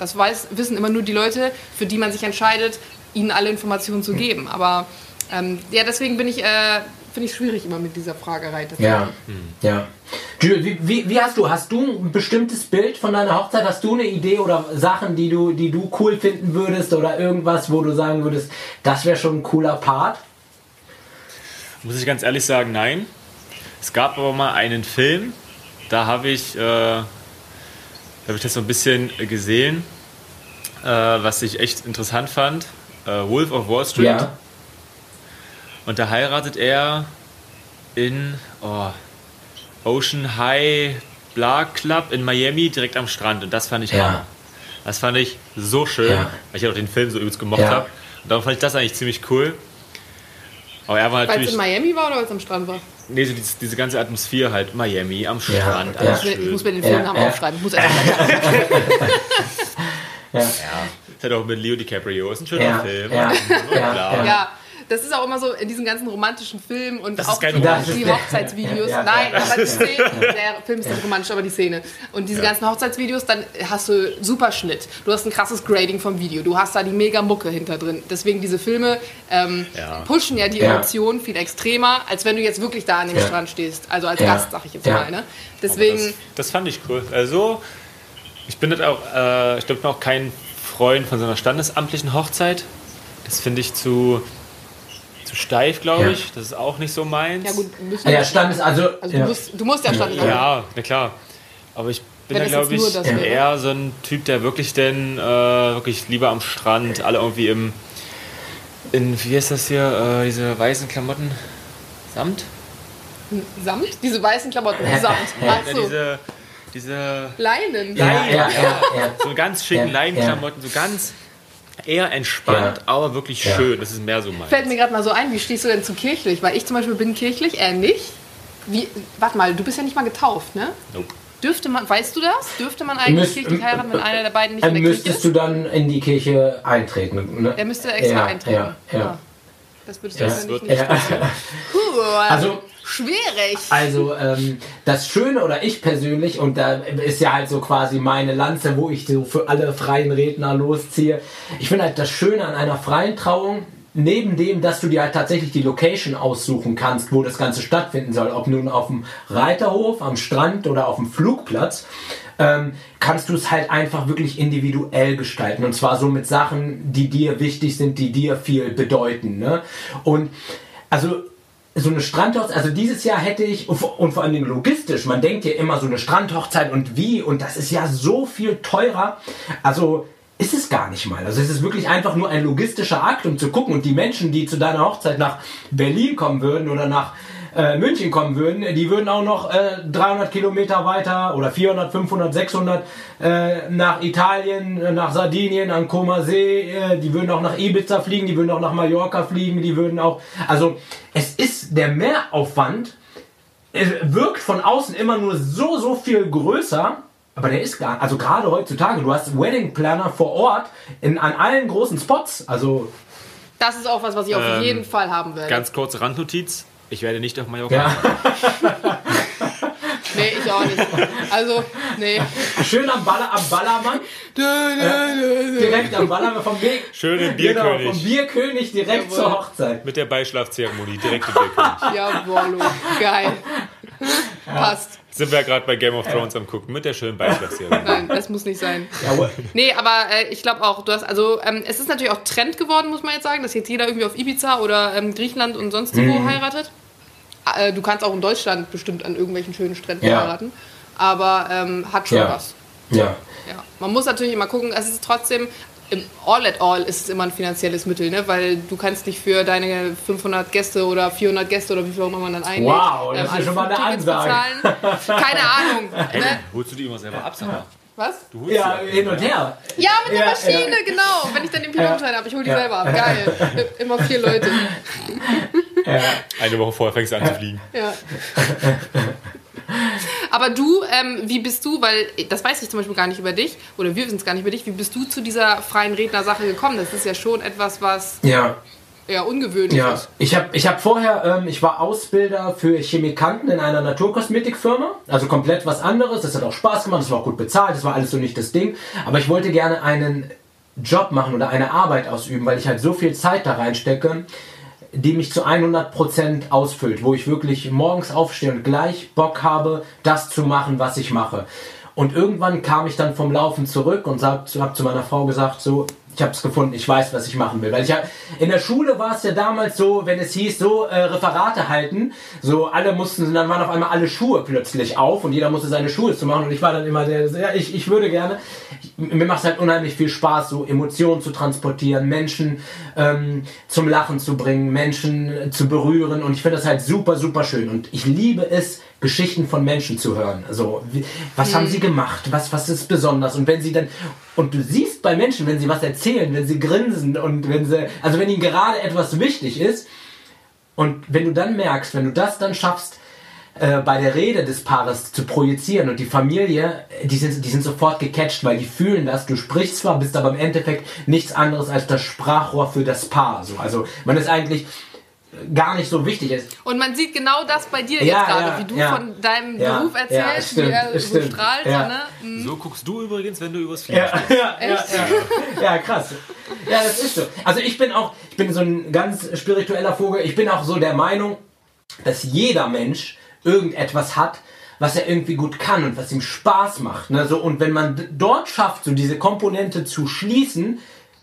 Das weiß, wissen immer nur die Leute, für die man sich entscheidet, ihnen alle Informationen zu geben. Aber ähm, ja, deswegen bin ich, äh, finde ich schwierig immer mit dieser Fragerei. Ja, ja. Jules, wie, wie, wie hast du, hast du ein bestimmtes Bild von deiner Hochzeit? Hast du eine Idee oder Sachen, die du, die du cool finden würdest oder irgendwas, wo du sagen würdest, das wäre schon ein cooler Part? Muss ich ganz ehrlich sagen, nein. Es gab aber mal einen Film, da habe ich, äh, da habe ich das so ein bisschen gesehen, äh, was ich echt interessant fand. Äh, Wolf of Wall Street. Ja. Und da heiratet er in oh, Ocean High Bla Club in Miami direkt am Strand. Und das fand ich Ja. Hammer. Das fand ich so schön, Ja. weil ich auch den Film so übelst gemocht Ja. habe. Und darum fand ich das eigentlich ziemlich cool. Aber er war Weil es natürlich. in Miami war oder weil es am Strand war? Nee, so diese, diese ganze Atmosphäre halt, Miami, am Ja, Strand, ja. alles Ich, muss mir den Filmnamen Ja, ja. aufschreiben. Ich muss erst mal Ja. Das hat auch mit Leo DiCaprio, ist ein schöner Ja, Film. ja, Ja, ja. Ja, das ist auch immer so in diesen ganzen romantischen Filmen und Das ist auch die, die Hochzeitsvideos. Ja, ja, Nein, ja. aber die Szene, der Film ist nicht romantisch, aber die Szene. Und diese ganzen Hochzeitsvideos, dann hast du super Schnitt. Du hast ein krasses Grading vom Video. Du hast da die mega Mucke hinter drin. Deswegen diese Filme ähm, Ja. pushen ja die Ja. Emotionen viel extremer, als wenn du jetzt wirklich da an dem Ja. Strand stehst. Also als Ja. Gast, sag ich jetzt Ja. mal. Ne? Deswegen, Das, das fand ich cool. Also, ich bin halt auch, äh, ich glaube, ich bin auch kein Freund von so einer standesamtlichen Hochzeit. Das finde ich zu, zu steif, glaube Ja. ich. Das ist auch nicht so meins. ja gut, müssen Ah, Ja, Stand ist also. also ja. du, musst, du musst ja Stand sein. Ja, na klar. Aber ich bin Wenn da, glaube ich, eher so ein Typ, der wirklich denn äh, wirklich lieber am Strand, alle irgendwie im, in, wie heißt das hier, äh, diese weißen Klamotten, Samt? Samt? Diese weißen Klamotten, Samt. Ja, Ach so, diese, diese Leinen. ja, ja, ja, ja. so ganz schicken Ja, Leinenklamotten, so ganz eher entspannt, Ja. aber wirklich Ja. schön. Das ist mehr so mein. Fällt mir gerade mal so ein, wie stehst du denn zu kirchlich? Weil ich zum Beispiel bin kirchlich, er nicht. Wie, warte mal, du bist ja nicht mal getauft, ne? Nope. Dürfte man, weißt du das? Dürfte man eigentlich Müsst- kirchlich heiraten, wenn einer der beiden nicht Dann in der Kirche müsstest ist? du dann in die Kirche eintreten. Ne? Der müsste extra ja, eintreten. Ja, ja. Das würde ich Ja. wahrscheinlich wird nicht Ja. passieren. Puh, Also- schwierig. Also ähm, das Schöne oder ich persönlich, und da ist ja halt so quasi meine Lanze, wo ich so für alle freien Redner losziehe. Ich finde halt das Schöne an einer freien Trauung, neben dem, dass du dir halt tatsächlich die Location aussuchen kannst, wo das Ganze stattfinden soll, ob nun auf dem Reiterhof, am Strand oder auf dem Flugplatz, ähm, kannst du es halt einfach wirklich individuell gestalten. Und zwar so mit Sachen, die dir wichtig sind, die dir viel bedeuten. Ne? Und also so eine Strandhochzeit, also dieses Jahr hätte ich, und vor, Dingen logistisch, man denkt ja immer so eine Strandhochzeit und wie, und das ist ja so viel teurer. Also ist es gar nicht mal. Also es ist wirklich einfach nur ein logistischer Akt, um zu gucken. Und die Menschen, die zu deiner Hochzeit nach Berlin kommen würden oder nach äh, München kommen würden, die würden auch noch äh, 300 Kilometer weiter oder 400, 500, 600 äh, nach Italien, äh, nach Sardinien, an Koma See, äh, die würden auch nach Ibiza fliegen, die würden auch nach Mallorca fliegen, die würden auch, also es ist der Mehraufwand, es wirkt von außen immer nur so, so viel größer, aber der ist gar, also gerade heutzutage, du hast Wedding Planner vor Ort in, an allen großen Spots, also Das ist auch was, was ich auf Ähm, jeden Fall haben werde. Ganz kurze Randnotiz. Ich werde nicht auf Mallorca. ja, Nee, ich auch nicht. Also, nee. schön am, Baller, am Ballermann, direkt am Ballermann vom Bier, Schön im genau, Bierkönig. vom Bierkönig direkt Jawohl. zur Hochzeit. Mit der Beischlafzeremonie direkt im Bierkönig. Jawohl, geil. Passt. Sind wir ja gerade bei Game of Thrones am gucken mit der schönen Beischlafzeremonie. Nein, das muss nicht sein. Jawohl. Nee, aber äh, ich glaube auch, du hast, also ähm, es ist natürlich auch Trend geworden, muss man jetzt sagen, dass jetzt jeder irgendwie auf Ibiza oder ähm, Griechenland und sonst wo Mhm. heiratet. Äh, du kannst auch in Deutschland bestimmt an irgendwelchen schönen Stränden Ja. heiraten. Aber ähm, hat schon Ja. was. Ja. Ja. Man muss natürlich immer gucken, es ist trotzdem, im All at All ist es immer ein finanzielles Mittel, ne? weil du kannst nicht für deine 500 Gäste oder 400 Gäste oder wie viel auch immer man dann einlädt, Wow, das ist alle schon mal eine Flugtickets Ansage. bezahlen. Keine Ahnung. Ne? Holst du die immer selber ab, sag mal? Was? Du holst Ja, hin und her. Ja, mit der Ja, Maschine, ja. genau. Wenn ich dann den Pilotenschein habe, ich hole die Ja. selber ab. Geil. Immer vier Leute. Eine Woche vorher fängst du an zu fliegen. Ja. Aber du, ähm, wie bist du, weil das weiß ich zum Beispiel gar nicht über dich, oder wir wissen es gar nicht über dich, wie bist du zu dieser freien Redner-Sache gekommen? Das ist ja schon etwas, was Ja. eher ungewöhnlich Ja, ist. ich habe ich hab vorher, ähm, ich war Ausbilder für Chemikanten in einer Naturkosmetikfirma, also komplett was anderes. Das hat auch Spaß gemacht, das war auch gut bezahlt, das war alles so nicht das Ding. Aber ich wollte gerne einen Job machen oder eine Arbeit ausüben, weil ich halt so viel Zeit da reinstecke, die mich zu 100% ausfüllt, wo ich wirklich morgens aufstehe und gleich Bock habe, das zu machen, was ich mache. Und irgendwann kam ich dann vom Laufen zurück und habe zu meiner Frau gesagt, so, ich habe es gefunden, ich weiß, was ich machen will. Weil ich in der Schule war es ja damals so, wenn es hieß, so äh, Referate halten, so alle mussten, dann waren auf einmal alle Schuhe plötzlich auf und jeder musste seine Schuhe zu machen und ich war dann immer der, ja, ich, ich würde gerne, mir macht es halt unheimlich viel Spaß, so Emotionen zu transportieren, Menschen ähm, zum Lachen zu bringen, Menschen äh, zu berühren und ich finde das halt super, super schön und ich liebe es, Geschichten von Menschen zu hören. Also, wie, was haben sie gemacht? Was, was ist besonders? Und wenn sie dann, und du siehst bei Menschen, wenn sie was erzählen, wenn sie grinsen und wenn sie, also wenn ihnen gerade etwas wichtig ist, und wenn du dann merkst, wenn du das dann schaffst, äh, bei der Rede des Paares zu projizieren und die Familie, die sind, die sind sofort gecatcht, weil die fühlen das. Du sprichst zwar, bist aber im Endeffekt nichts anderes als das Sprachrohr für das Paar. So. Also man ist eigentlich gar nicht so wichtig. Es- Und man sieht genau das bei dir Ja, jetzt gerade, ja, wie du ja. von deinem Ja, Beruf ja, erzählst, stimmt, wie er so strahlt. Ne? Mhm. So guckst du übrigens, wenn du übers Fliegen Ja, ja, ja, ja, ja, krass. Ja, das ist so. Also ich bin auch, ich bin so ein ganz spiritueller Vogel. Ich bin auch so der Meinung, dass jeder Mensch irgendetwas hat, was er irgendwie gut kann und was ihm Spaß macht. Ne? So, und wenn man dort schafft, so diese Komponente zu schließen,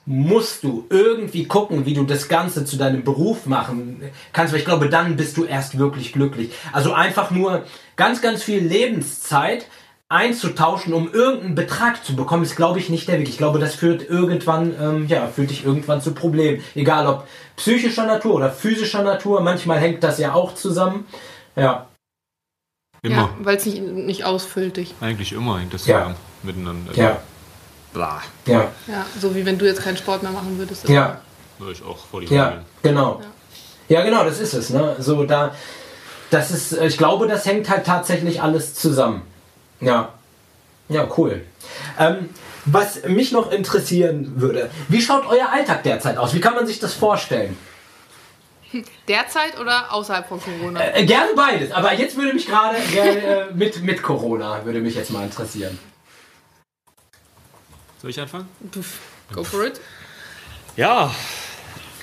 musst du irgendwie gucken, wie du das Ganze zu deinem Beruf machen kannst, weil ich glaube, dann bist du erst wirklich glücklich. Also einfach nur ganz, ganz viel Lebenszeit einzutauschen, um irgendeinen Betrag zu bekommen, ist, glaube ich, nicht der Weg. Ich glaube, das führt irgendwann, ähm, ja, führt dich irgendwann zu Problemen. Egal ob psychischer Natur oder physischer Natur, manchmal hängt das ja auch zusammen. Ja, Immer. Ja, weil es nicht, nicht ausfüllt dich. Eigentlich immer hängt das Ja. zusammen miteinander. Ja, Bla. ja, Ja, so wie wenn du jetzt keinen Sport mehr machen würdest. ja. Hör ich auch vor die Ja, Regeln. genau. Ja, genau, das ist es. Ne? So da, das ist, ich glaube, das hängt halt tatsächlich alles zusammen. Ja, ja, cool. Ähm, was mich noch interessieren würde, wie schaut euer Alltag derzeit aus? Wie kann man sich das vorstellen? Derzeit oder außerhalb von Corona? Äh, gerne beides, aber jetzt würde mich gerade äh, mit, mit Corona würde mich jetzt mal interessieren. Soll ich anfangen? Go for it. Ja,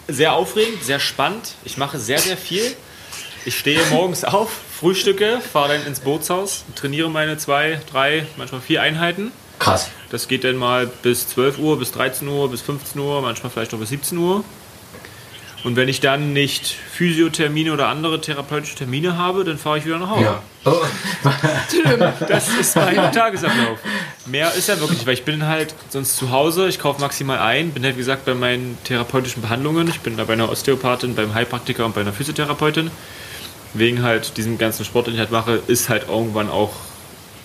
sehr aufregend, sehr spannend. Ich mache sehr, sehr viel. Ich stehe morgens auf, frühstücke, fahre dann ins Bootshaus, trainiere meine zwei, drei, manchmal vier Einheiten. Krass. Das geht dann mal bis 12 Uhr, bis 13 Uhr, bis 15 Uhr, manchmal vielleicht auch bis 17 Uhr. Und wenn ich dann nicht Physiothermine oder andere therapeutische Termine habe, dann fahre ich wieder nach Hause. Ja. Oh. Das ist mein Tagesablauf. Mehr ist ja wirklich, nicht, weil ich bin halt sonst zu Hause, ich kaufe maximal ein, bin halt wie gesagt bei meinen therapeutischen Behandlungen, ich bin da bei einer Osteopathin, beim Heilpraktiker und bei einer Physiotherapeutin. Wegen halt diesem ganzen Sport, den ich halt mache, ist halt irgendwann auch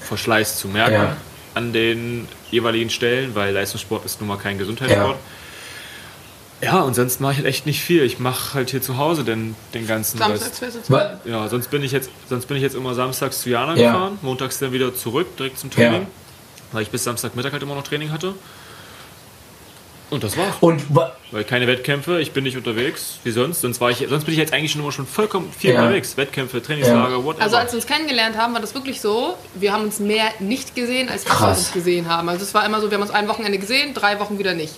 Verschleiß zu merken Ja. an den jeweiligen Stellen, weil Leistungssport ist nun mal kein Gesundheitssport. Ja, und sonst mache ich halt echt nicht viel. Ich mache halt hier zu Hause den, den ganzen Samstags Rest. fährst du zu Wa- Ja, sonst bin ich jetzt, sonst bin ich jetzt immer samstags zu Jana Ja. gefahren, montags dann wieder zurück, direkt zum Training, Ja. weil ich bis Samstagmittag halt immer noch Training hatte. Und das war's. Und wa- Weil keine Wettkämpfe, ich bin nicht unterwegs, wie sonst. Sonst, war ich, sonst bin ich jetzt eigentlich schon immer schon vollkommen viel Ja. unterwegs. Wettkämpfe, Trainingslager, whatever. Also als wir uns kennengelernt haben, war das wirklich so, wir haben uns mehr nicht gesehen, als wir uns gesehen haben. Also es war immer so, wir haben uns ein Wochenende gesehen, drei Wochen wieder nicht.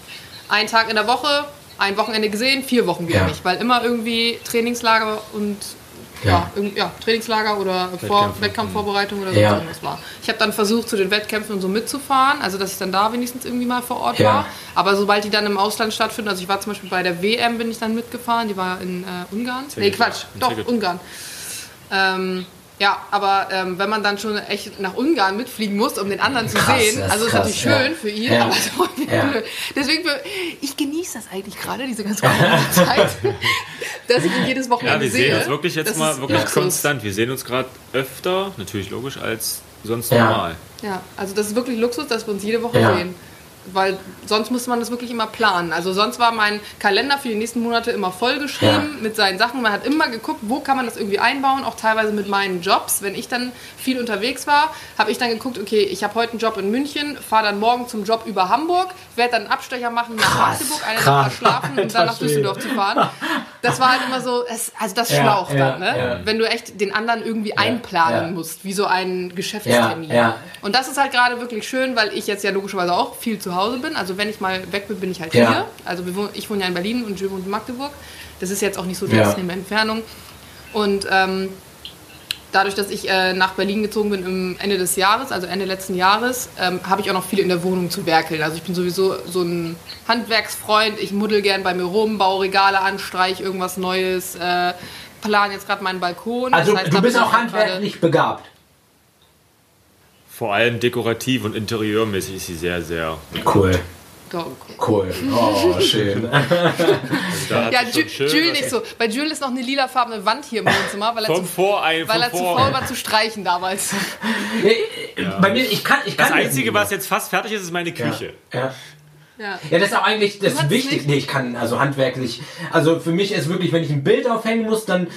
Ein Tag in der Woche, ein Wochenende gesehen, vier Wochen wieder Ja. nicht. Weil immer irgendwie Trainingslager und ja, Ja. ja, Trainingslager oder Vor Wettkämpfe. Wettkampfvorbereitung oder so Ja. irgendwas war. Ich habe dann versucht, zu den Wettkämpfen und so mitzufahren, also dass ich dann da wenigstens irgendwie mal vor Ort Ja. war. Aber sobald die dann im Ausland stattfinden, also ich war zum Beispiel bei der WM, bin ich dann mitgefahren, die war in äh, Ungarn. Nee. Quatsch, doch. Ungarn. Ähm, ja, aber ähm, wenn man dann schon echt nach Ungarn mitfliegen muss, um den anderen zu Krass, sehen, also ist krass, natürlich schön ja. für ihn, Ja. aber so Ja. Deswegen, für- ich genieße das eigentlich gerade, diese ganze Corona-Zeit, dass ich ihn jedes Wochenende ja, wir sehe. sehen uns wirklich jetzt Das mal wirklich Luxus. konstant. Wir sehen uns gerade öfter, natürlich logisch, als sonst Ja. normal. Ja, also das ist wirklich Luxus, dass wir uns jede Woche Ja. sehen. Weil sonst musste man das wirklich immer planen. Also sonst war mein Kalender für die nächsten Monate immer vollgeschrieben mit seinen Sachen. Man hat immer geguckt, wo kann man das irgendwie einbauen, auch teilweise mit meinen Jobs. Wenn ich dann viel unterwegs war, habe ich dann geguckt, okay, ich habe heute einen Job in München, fahre dann morgen zum Job über Hamburg, werde dann einen Abstecher machen nach Krass, Magdeburg, eine. Nacht schlafen und dann nach Düsseldorf zu fahren. Das war halt immer so, es, also das Ja, schlaucht ja, dann, ne? ja. wenn du echt den anderen irgendwie einplanen ja. musst, wie so ein Geschäftstermin. Ja, ja. Und das ist halt gerade wirklich schön, weil ich jetzt ja logischerweise auch viel zu Hause bin. Also wenn ich mal weg bin, bin ich halt Ja. hier. Also ich wohne ja in Berlin und Jill wohnt in Magdeburg. Das ist jetzt auch nicht so Ja. extreme Entfernung. Und ähm, dadurch, dass ich äh, nach Berlin gezogen bin im Ende des Jahres, also Ende letzten Jahres, ähm, habe ich auch noch viel in der Wohnung zu werkeln. Also ich bin sowieso so ein Handwerksfreund. Ich muddel gern bei mir rum, baue Regale an, streich irgendwas Neues, äh, plan jetzt gerade meinen Balkon. also Das heißt, du bist auch gerade- handwerklich begabt. Vor allem dekorativ und interieurmäßig ist sie sehr, sehr. Cool, Doch, okay. cool. Oh, schön. Ja, Ju- schön Jules nicht so. Bei Jules ist noch eine lilafarbene Wand hier im Wohnzimmer, weil er, zu, Vor, ein, weil er zu faul war zu streichen damals. Bei mir, ich kann, ich kann Das das Einzige, was jetzt fast fertig ist, ist meine Küche. Ja. Ja. Ja, das ist auch eigentlich das nicht? Nee, ich kann also handwerklich. Also für mich ist wirklich, wenn ich ein Bild aufhängen muss, dann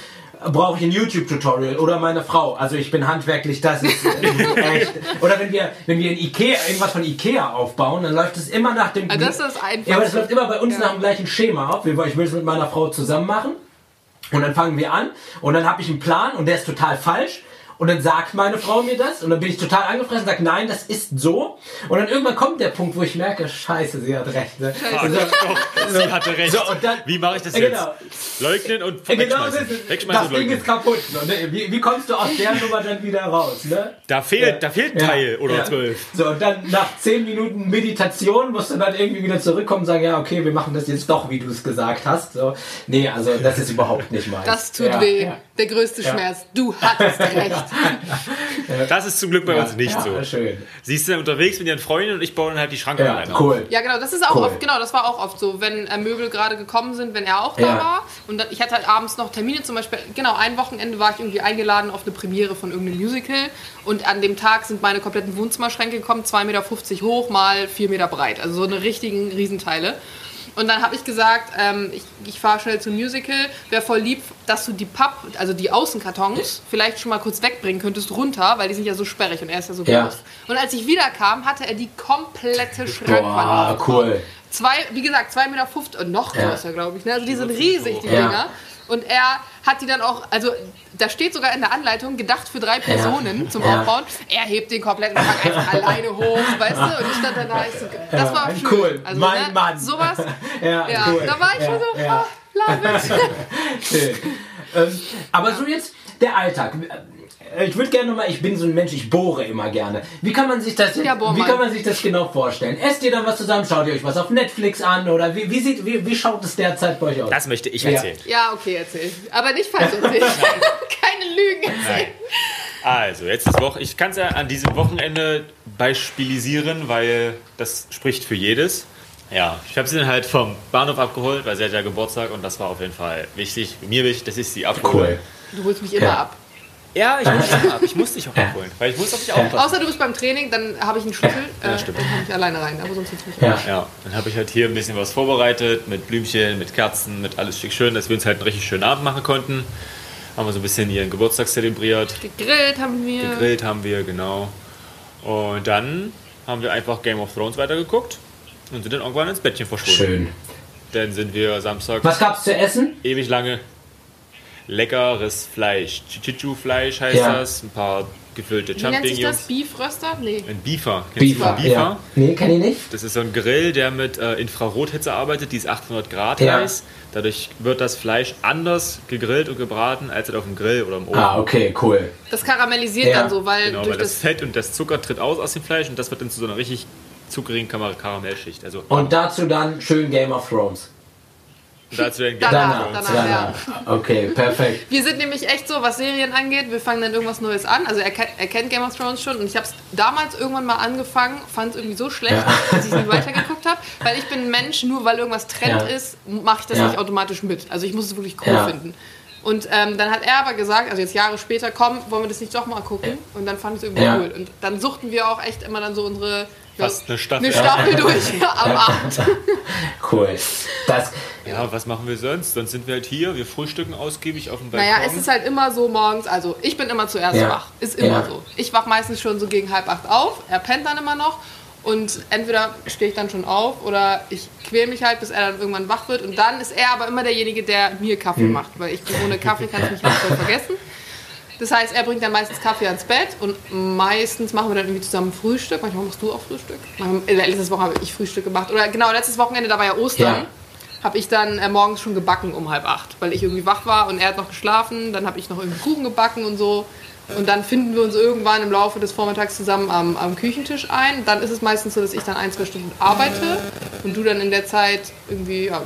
brauche ich ein YouTube-Tutorial oder meine Frau. Also ich bin handwerklich, das ist äh, echt. Oder wenn wir, wenn wir in Ikea, irgendwas von Ikea aufbauen, dann läuft es immer nach dem. Also das ist das Einfachste. Ja, aber das läuft immer bei uns Ja. nach dem gleichen Schema. Wir- Ich will es mit meiner Frau zusammen machen. Und dann fangen wir an und dann habe ich einen Plan und der ist total falsch. Und dann sagt meine Frau mir das und dann bin ich total angefressen und sage, nein, das ist so. Und dann irgendwann kommt der Punkt, wo ich merke, scheiße, sie hat recht. Ne? Fuck, Also, sie hatte recht. So, und dann- Wie mache ich das Ja, jetzt? genau. Leugnen und Genau, wegschmeißen. das, Wegschmeißen das Ding ist kaputt. Ne? Wie, wie kommst du aus der Nummer dann wieder raus? Ne? Da fehlt, da fehlt ein Ja, Teil oder ja. zwölf. So, und dann nach 10 Minuten Meditation musst du dann irgendwie wieder zurückkommen und sagen, ja, okay, wir machen das jetzt doch, wie du es gesagt hast. So, nee, also das ist überhaupt nicht meins. Das tut ja, weh. Ja. Der größte Schmerz. Du hattest recht. Das ist zum Glück bei uns nicht ja, so. schön. Sie ist dann unterwegs mit ihren Freundinnen und ich baue dann halt die Schranke Ja, alleine auf. cool. Ja, genau, das ist auch Cool. oft, genau, das war auch oft so, wenn äh, Möbel gerade gekommen sind, wenn er auch da Ja. war. Und dann, ich hatte halt abends noch Termine, zum Beispiel, genau, ein Wochenende war ich irgendwie eingeladen auf eine Premiere von irgendeinem Musical. Und an dem Tag sind meine kompletten Wohnzimmerschränke gekommen, 2,50 Meter hoch mal 4 Meter breit. Also so eine richtigen Riesenteile. Und dann habe ich gesagt, ähm, ich, ich fahre schnell zum Musical. Wäre voll lieb, dass du die Papp, also die Außenkartons, vielleicht schon mal kurz wegbringen könntest, runter, weil die sind ja so sperrig und er ist ja so Ja. groß. Und als ich wiederkam, hatte er die komplette Schrankwand aufgebaut. cool. Zwei, wie gesagt, 2,50 Meter und noch Ja. größer, glaube ich. Ne? Also die sind riesig, die Ja. Dinger. Und er hat die dann auch, also da steht sogar in der Anleitung, gedacht für drei Personen zum Ja. Aufbauen. Er hebt den kompletten Schrank einfach alleine hoch, weißt du? Und ich stand dann da, ich so, das war schön. cool. Also, Mein ne, Mann. Sowas, Ja, ja, cool. da war ich schon so, Ja. ah, love it. Schön. ähm, aber so jetzt der Alltag. Äh, Ich würde gerne nochmal, ich bin so ein Mensch, ich bohre immer gerne. Wie kann man sich das, Ja, bohr wie mal. kann man sich das genau vorstellen? Esst ihr dann was zusammen? Schaut ihr euch was auf Netflix an? Oder wie, wie, sieht, wie, wie schaut es derzeit bei euch aus? Das möchte ich Ja. erzählen. Ja, okay, erzähl. Aber nicht falsch erzählen. Keine Lügen erzählen. Also, jetzt ist Woche. Ich kann es ja an diesem Wochenende beispielisieren, weil das spricht für jedes. Ja, ich habe sie dann halt vom Bahnhof abgeholt, weil sie hat ja Geburtstag und das war auf jeden Fall wichtig. Mir wichtig, dass ich sie abhole. Cool. Du holst mich immer Ja. ab. Ja, ich muss dich ab. Ich muss dich auch abholen, weil ich muss auf dich aufpassen. Außer du bist beim Training, dann habe ich einen Schlüssel. Ja, äh, stimmt. Dann komme ich alleine rein, aber sonst mich Ja. Ja, dann habe ich halt hier ein bisschen was vorbereitet mit Blümchen, mit Kerzen, mit alles schick schön, dass wir uns halt einen richtig schönen Abend machen konnten. Haben wir so ein bisschen ihren Geburtstag zelebriert. Gegrillt haben wir. Gegrillt haben wir, genau. Und dann haben wir einfach Game of Thrones weitergeguckt und sind dann irgendwann ins Bettchen verschwunden. Schön. Dann sind wir Samstag Was gab's zu essen? ewig lange leckeres Fleisch. Chichichu-Fleisch heißt Ja. das. Ein paar gefüllte Wie nennt sich das? Champignons. Beef-Röster? Nee. Ein Beefer. Kennst Beefer. du Beefer? Ja. Nee, kenn ich nicht. Das ist so ein Grill, der mit äh, Infrarothitze arbeitet, die ist 800 Grad Ja. heiß. Dadurch wird das Fleisch anders gegrillt und gebraten als halt auf dem Grill oder im Ofen. Ah, okay, cool. Das karamellisiert Ja, dann so, weil Genau, durch weil das das. Fett und das Zucker tritt aus aus dem Fleisch und das wird dann zu so einer richtig zuckrigen Kar- Karamellschicht. Also Und dazu dann schön Game of Thrones. Dazu den Danach, Game of danach. Thrones. ja. Okay, perfekt. Wir sind nämlich echt so, was Serien angeht, wir fangen dann irgendwas Neues an. Also er, kennt- er kennt Game of Thrones schon und ich habe es damals irgendwann mal angefangen, fand es irgendwie so schlecht, Ja. dass ich nie weitergeguckt habe. Weil ich bin ein Mensch, nur weil irgendwas Trend Ja. ist, mache ich das Ja. nicht automatisch mit. Also ich muss es wirklich cool Ja. finden. Und ähm, dann hat er aber gesagt, also jetzt Jahre später, komm, wollen wir das nicht doch mal gucken? Und dann fand ich es irgendwie Ja. cool. Und dann suchten wir auch echt immer dann so unsere Fast eine Staffel. eine Staffel durch am Abend. Cool. Das, Ja, was machen wir sonst? Sonst sind wir halt hier, wir frühstücken ausgiebig auf dem Balkon. Naja, es ist halt immer so morgens, also ich bin immer zuerst Ja. wach. Ist immer Ja. so. Ich wach meistens schon so gegen halb acht auf, er pennt dann immer noch und entweder stehe ich dann schon auf oder ich quäle mich halt, bis er dann irgendwann wach wird und dann ist er aber immer derjenige, der mir Kaffee Hm. macht, weil ich ohne Kaffee kann ich mich nicht voll vergessen. Das heißt, er bringt dann meistens Kaffee ans Bett und meistens machen wir dann irgendwie zusammen Frühstück. Manchmal machst du auch Frühstück. Manchmal, äh, letztes Woche habe ich Frühstück gemacht. Oder genau, letztes Wochenende, da war ja Ostern. Ja. Habe ich dann äh, morgens schon gebacken um halb acht, weil ich irgendwie wach war und er hat noch geschlafen. Dann habe ich noch irgendwie Kuchen gebacken und so. Und dann finden wir uns irgendwann im Laufe des Vormittags zusammen am, am Küchentisch ein. Dann ist es meistens so, dass ich dann ein, zwei Stunden arbeite und du dann in der Zeit irgendwie ja,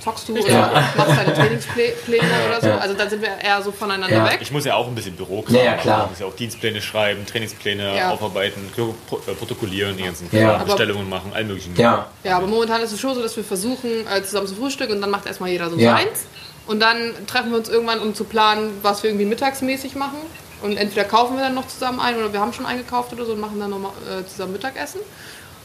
zockst du oder Ja. machst deine Trainingspläne oder so. Ja. Also dann sind wir eher so voneinander Ja. weg. Ich muss ja auch ein bisschen Büro Ja, ja, klar. Ich muss ja auch Dienstpläne schreiben, Trainingspläne Ja. aufarbeiten, äh, protokollieren, die ganzen Bestellungen machen, all möglichen. ja. Ja, aber momentan ist es schon so, dass wir versuchen, äh, zusammen zu frühstücken und dann macht erstmal jeder so Ja. seins. Und dann treffen wir uns irgendwann, um zu planen, was wir irgendwie mittagsmäßig machen. Und entweder kaufen wir dann noch zusammen ein oder wir haben schon eingekauft oder so und machen dann nochmal äh, zusammen Mittagessen.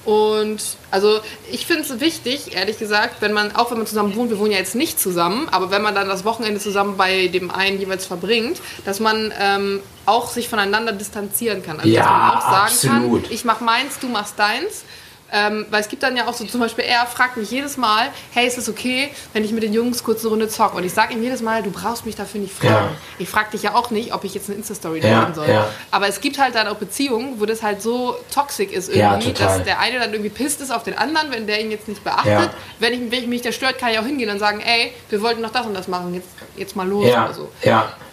Und also ich finde es wichtig, ehrlich gesagt, wenn man, auch wenn man zusammen wohnt, wir wohnen ja jetzt nicht zusammen, aber wenn man dann das Wochenende zusammen bei dem einen jeweils verbringt, dass man ähm, auch sich voneinander distanzieren kann. Also Ja, dass man auch sagen absolut. kann, ich mach meins, du machst deins. Ähm, weil es gibt dann ja auch so, zum Beispiel er fragt mich jedes Mal, hey, ist es okay, wenn ich mit den Jungs kurz eine Runde zocke? Und ich sage ihm jedes Mal, du brauchst mich dafür nicht fragen. Ja. Ich frage dich ja auch nicht, ob ich jetzt eine Insta-Story Ja, machen soll. ja. Aber es gibt halt dann auch Beziehungen, wo das halt so toxisch ist irgendwie, dass der eine dann irgendwie pisst ist auf den anderen, wenn der ihn jetzt nicht beachtet. Wenn, ich, wenn ich mich der stört, kann ich auch hingehen und sagen, ey, wir wollten noch das und das machen, jetzt, jetzt mal los Ja. oder so.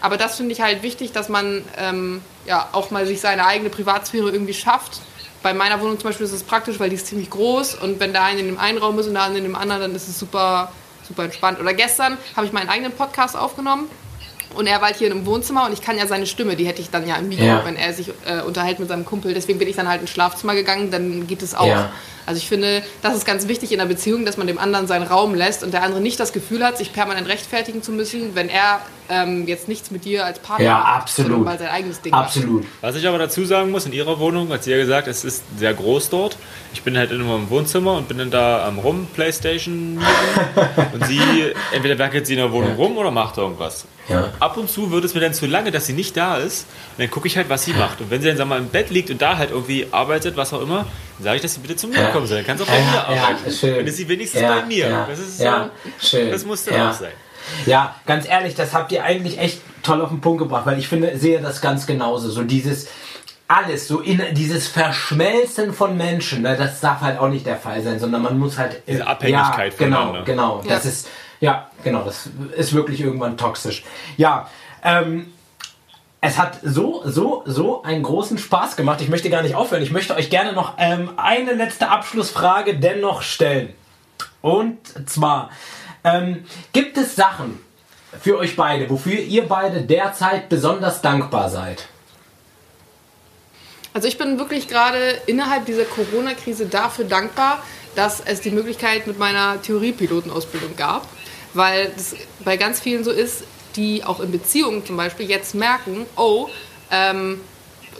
Aber das finde ich halt wichtig, dass man ähm, ja auch mal sich seine eigene Privatsphäre irgendwie schafft. Bei meiner Wohnung zum Beispiel ist es praktisch, weil die ist ziemlich groß und wenn der eine in dem einen Raum ist und der andere in dem anderen, dann ist es super, super entspannt. Oder gestern habe ich meinen eigenen Podcast aufgenommen und er war halt hier im Wohnzimmer und ich kann ja seine Stimme, die hätte ich dann ja im Mikro, Ja. wenn er sich äh, unterhält mit seinem Kumpel. Deswegen bin ich dann halt ins Schlafzimmer gegangen, dann geht es auch. Ja. Also ich finde, das ist ganz wichtig in einer Beziehung, dass man dem anderen seinen Raum lässt und der andere nicht das Gefühl hat, sich permanent rechtfertigen zu müssen, wenn er ähm, jetzt nichts mit dir als Partner Ja, macht, absolut. sondern weil sein eigenes Ding Absolut. Was ich aber dazu sagen muss, in ihrer Wohnung, hat sie ja gesagt, es ist sehr groß dort. Ich bin halt immer im Wohnzimmer und bin dann da am rum Playstation und sie, entweder werkelt sie in der Wohnung rum oder macht irgendwas. Ja. Ab und zu wird es mir dann zu lange, dass sie nicht da ist. Und dann gucke ich halt, was sie macht. Und wenn sie dann sag mal, im Bett liegt und da halt irgendwie arbeitet, was auch immer, sage ich, dass sie bitte zu mir Ja. kommen soll. Dann kann sie auch bei mir arbeiten. schön. Dann ist sie wenigstens Ja, bei mir. Ja, Das ist so, ja, schön. das muss dann ja. auch sein. Ja, ganz ehrlich, das habt ihr eigentlich echt toll auf den Punkt gebracht, weil ich finde, sehe das ganz genauso. So dieses alles, so in dieses Verschmelzen von Menschen, ne, das darf halt auch nicht der Fall sein, sondern man muss halt. Diese Abhängigkeit ja, genau, voneinander. genau. Das Ja. ist, ja, genau, das ist wirklich irgendwann toxisch. Ja, ähm, es hat so, so, so einen großen Spaß gemacht. Ich möchte gar nicht aufhören. Ich möchte euch gerne noch ähm, eine letzte Abschlussfrage dennoch stellen. Und zwar, ähm, gibt es Sachen für euch beide, wofür ihr beide derzeit besonders dankbar seid? Also ich bin wirklich gerade innerhalb dieser Corona-Krise dafür dankbar, dass es die Möglichkeit mit meiner Theoriepilotenausbildung gab, weil das bei ganz vielen so ist, die auch in Beziehungen zum Beispiel jetzt merken, oh, ähm,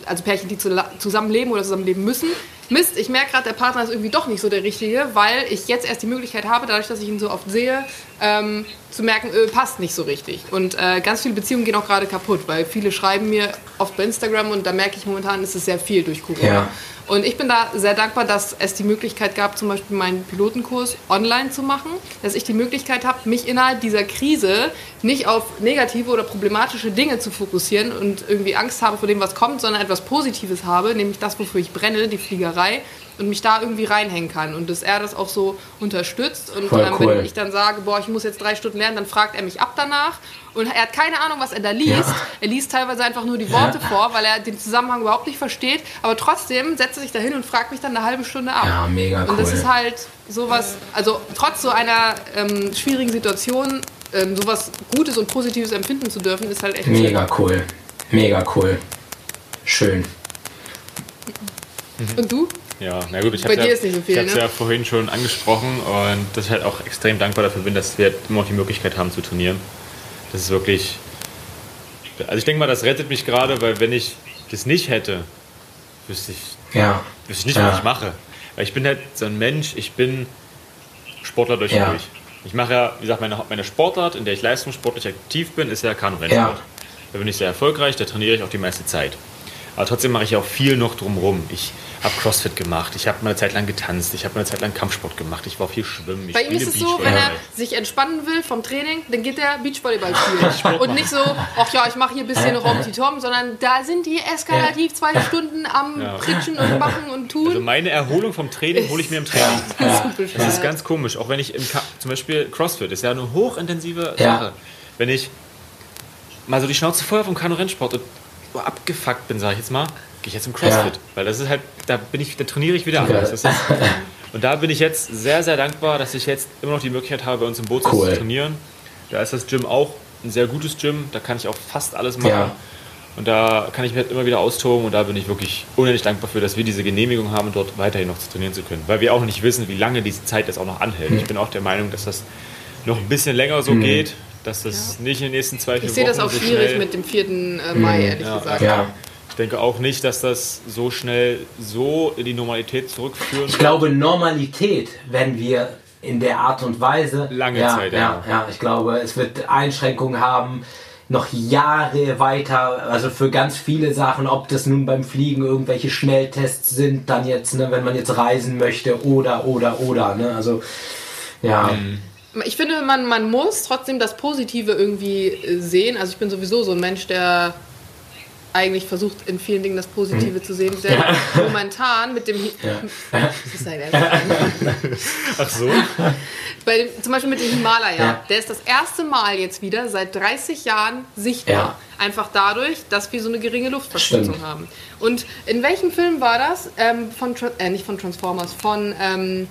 also Pärchen, die zu- zusammenleben oder zusammenleben müssen, Mist, ich merke gerade, der Partner ist irgendwie doch nicht so der Richtige, weil ich jetzt erst die Möglichkeit habe, dadurch, dass ich ihn so oft sehe, ähm, zu merken, äh, passt nicht so richtig. Und äh, ganz viele Beziehungen gehen auch gerade kaputt, weil viele schreiben mir oft bei Instagram und da merke ich momentan, ist es sehr viel durch Corona. Ja. Und ich bin da sehr dankbar, dass es die Möglichkeit gab, zum Beispiel meinen Pilotenkurs online zu machen, dass ich die Möglichkeit habe, mich innerhalb dieser Krise nicht auf negative oder problematische Dinge zu fokussieren und irgendwie Angst habe vor dem, was kommt, sondern etwas Positives habe, nämlich das, wofür ich brenne, die Fliegerei und mich da irgendwie reinhängen kann und dass er das auch so unterstützt und Voll ähm, cool. wenn ich dann sage, boah, ich muss jetzt drei Stunden lernen, dann fragt er mich ab danach und er hat keine Ahnung, was er da liest. Ja. Er liest teilweise einfach nur die Worte vor, weil er den Zusammenhang überhaupt nicht versteht, aber trotzdem setzt er sich da hin und fragt mich dann eine halbe Stunde ab. Ja, mega Und das cool. ist halt sowas, also trotz so einer ähm, schwierigen Situation, ähm, sowas Gutes und Positives empfinden zu dürfen, ist halt echt schön. Mega cool. Mega cool. Schön. Und du? Ja, na gut, ich Bei habe dir ja, ist nicht so viel, ich hab's ne? ja vorhin schon angesprochen und dass ich halt auch extrem dankbar dafür bin, dass wir immer noch die Möglichkeit haben zu trainieren. Das ist wirklich. Also ich denke mal, das rettet mich gerade, weil wenn ich das nicht hätte, wüsste ich, Ja. wüsste ich nicht, Ja. was ich mache. Weil ich bin halt so ein Mensch, ich bin Sportler durch Ja. und durch. Ich mache ja, wie gesagt, meine, meine Sportart, in der ich leistungssportlich aktiv bin, ist ja Kanu-Rennsport. Ja. Da bin ich sehr erfolgreich, da trainiere ich auch die meiste Zeit. Aber trotzdem mache ich auch viel noch drumherum. Ich habe Crossfit gemacht, ich habe mal eine Zeit lang getanzt, ich habe mal eine Zeit lang Kampfsport gemacht, ich war viel schwimmen. Ich Bei ihm ist es so, wenn er sich entspannen will vom Training, dann geht er Beachvolleyball spielen. Und nicht so, ach ja, ich mache hier ein bisschen Rom-Tom, sondern da sind die eskalativ zwei Stunden am Ja. Pritschen und machen und tun. Also meine Erholung vom Training hole ich mir im Training. Ja. Das ist ganz komisch. Auch wenn ich im Ka zum Beispiel CrossFit ist ja eine hochintensive Ja. Sache. Wenn ich mal so die Schnauze voll vom Kanu-Rennsport abgefuckt bin, sage ich jetzt mal, gehe ich jetzt im CrossFit. Ja. Weil das ist halt, da bin ich, da trainiere ich wieder Ja. anders. Ist, und da bin ich jetzt sehr, sehr dankbar, dass ich jetzt immer noch die Möglichkeit habe, bei uns im Bootshaus Cool. zu trainieren. Da ist das Gym auch ein sehr gutes Gym. Da kann ich auch fast alles machen. Ja. Und da kann ich mich halt immer wieder austoben und da bin ich wirklich unendlich dankbar für, dass wir diese Genehmigung haben, dort weiterhin noch zu trainieren zu können. Weil wir auch nicht wissen, wie lange diese Zeit jetzt auch noch anhält. Hm. Ich bin auch der Meinung, dass das noch ein bisschen länger so geht, dass das nicht in den nächsten zwei, vier Ich Wochen sehe das auch so schwierig mit dem 4. äh, Mai, ehrlich Ja. gesagt. Ja. Ich denke auch nicht, dass das so schnell so in die Normalität zurückführen Ich glaube, Normalität, wenn wir in der Art und Weise. Lange ja, Zeit, ja. ja. ja. ich glaube, es wird Einschränkungen haben, noch Jahre weiter, also für ganz viele Sachen, ob das nun beim Fliegen irgendwelche Schnelltests sind, dann jetzt, ne, wenn man jetzt reisen möchte, oder, oder, oder, ne, also, ja. Mhm. Ich finde, man, man muss trotzdem das Positive irgendwie äh, sehen. Also ich bin sowieso so ein Mensch, der eigentlich versucht, in vielen Dingen das Positive zu sehen. Denn momentan mit dem... Das ist Ernst. Ach so? Bei dem, zum Beispiel mit dem Himalaya. Ja. Der ist das erste Mal jetzt wieder seit 30 Jahren sichtbar. Ja. Einfach dadurch, dass wir so eine geringe Luftverschmutzung Stimmt. haben. Und in welchem Film war das? Ähm, von, äh, nicht von Transformers, von... Ähm,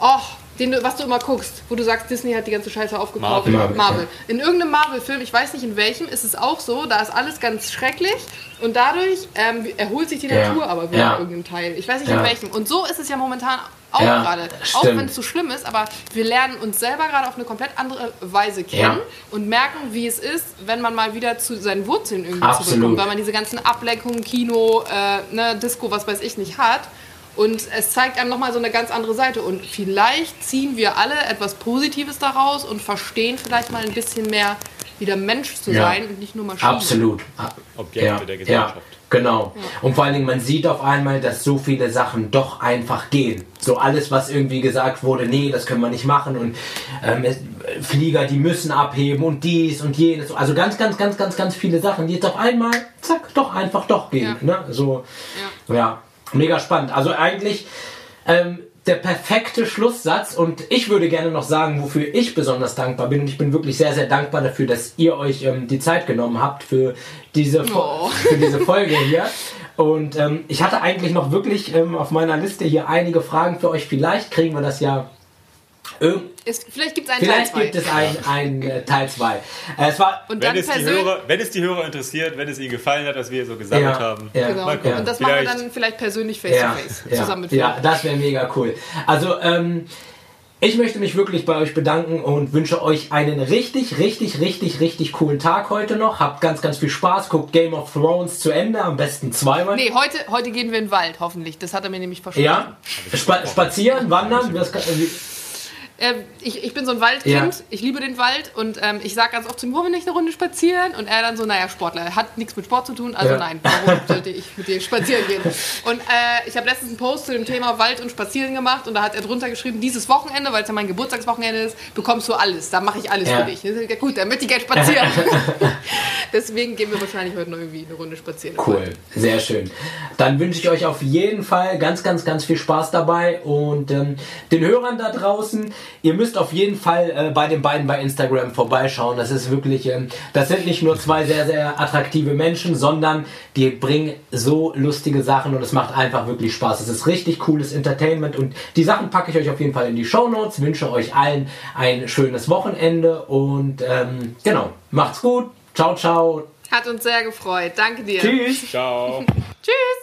oh, den du, was du immer guckst, wo du sagst, Disney hat die ganze Scheiße aufgekauft. Marvel. Marvel. In irgendeinem Marvel-Film, ich weiß nicht in welchem, ist es auch so, da ist alles ganz schrecklich und dadurch ähm, erholt sich die Ja. Natur aber wieder Ja. in irgendeinem Teil. Ich weiß nicht Ja. in welchem. Und so ist es ja momentan auch Ja, gerade. Auch wenn es so schlimm ist, aber wir lernen uns selber gerade auf eine komplett andere Weise kennen und merken, wie es ist, wenn man mal wieder zu seinen Wurzeln irgendwie Absolut. zurückkommt, weil man diese ganzen Ablenkungen, Kino, äh, ne, Disco, was weiß ich nicht hat. Und es zeigt einem nochmal so eine ganz andere Seite. Und vielleicht ziehen wir alle etwas Positives daraus und verstehen vielleicht mal ein bisschen mehr, wieder Mensch zu Ja. sein und nicht nur Maschine. Absolut. Objekte der Gesellschaft. Ja, genau. Und vor allen Dingen, man sieht auf einmal, dass so viele Sachen doch einfach gehen. So alles, was irgendwie gesagt wurde, nee, das können wir nicht machen und ähm, es, Flieger, die müssen abheben und dies und jenes. Also ganz, ganz, ganz, ganz, ganz viele Sachen, die jetzt auf einmal, zack, doch einfach doch gehen. Ne? So, ja. Mega spannend. Also eigentlich ähm, der perfekte Schlusssatz und ich würde gerne noch sagen, wofür ich besonders dankbar bin und ich bin wirklich sehr, sehr dankbar dafür, dass ihr euch ähm, die Zeit genommen habt für diese, Oh. für diese Folge hier. Und ähm, ich hatte eigentlich noch wirklich ähm, auf meiner Liste hier einige Fragen für euch. Vielleicht kriegen wir das ja Ist, vielleicht gibt es einen Vielleicht Teil gibt zwei. es ein, ein äh, Teil 2. Äh, es war Und Wenn es, die. Hörer, wenn es die Hörer interessiert, wenn es ihnen gefallen hat, was wir so gesammelt Ja, haben. ja. Genau. Mal gucken. Und das machen wir Vielleicht- dann vielleicht persönlich face ja, to face ja, zusammen mit ja, das wäre mega cool. Also, ähm, ich möchte mich wirklich bei euch bedanken und wünsche euch einen richtig, richtig, richtig, richtig coolen Tag heute noch. Habt ganz, ganz viel Spaß. Guckt Game of Thrones zu Ende, am besten zweimal. Nee, heute, heute gehen wir in den Wald, hoffentlich. Das hat er mir nämlich versprochen. Ja, Spa spazieren, wandern. Das kann, Äh, ich, ich bin so ein Waldkind, Ja. ich liebe den Wald und ähm, ich sage ganz oft zu ihm, wollen wir nicht eine Runde spazieren? Und er dann so, naja, Sportler, hat nichts mit Sport zu tun, also Ja. nein, warum sollte ich mit dir spazieren gehen? Und äh, ich habe letztens einen Post zu dem Thema Wald und Spazieren gemacht und da hat er drunter geschrieben, dieses Wochenende, weil es ja mein Geburtstagswochenende ist, bekommst du alles, da mache ich alles Ja. für dich. Ja, gut, dann möchte ich gerne spazieren. Deswegen gehen wir wahrscheinlich heute noch irgendwie eine Runde spazieren. Cool, sehr schön. Dann wünsche ich euch auf jeden Fall ganz, ganz, ganz viel Spaß dabei und ähm, den Hörern da draußen, ihr müsst auf jeden Fall äh, bei den beiden bei Instagram vorbeischauen. Das ist wirklich, ähm, das sind nicht nur zwei sehr, sehr attraktive Menschen, sondern die bringen so lustige Sachen und es macht einfach wirklich Spaß. Es ist richtig cooles Entertainment und die Sachen packe ich euch auf jeden Fall in die Show Notes. Wünsche euch allen ein schönes Wochenende und ähm, genau, macht's gut. Ciao, ciao. Hat uns sehr gefreut. Danke dir. Tschüss. Ciao. Tschüss.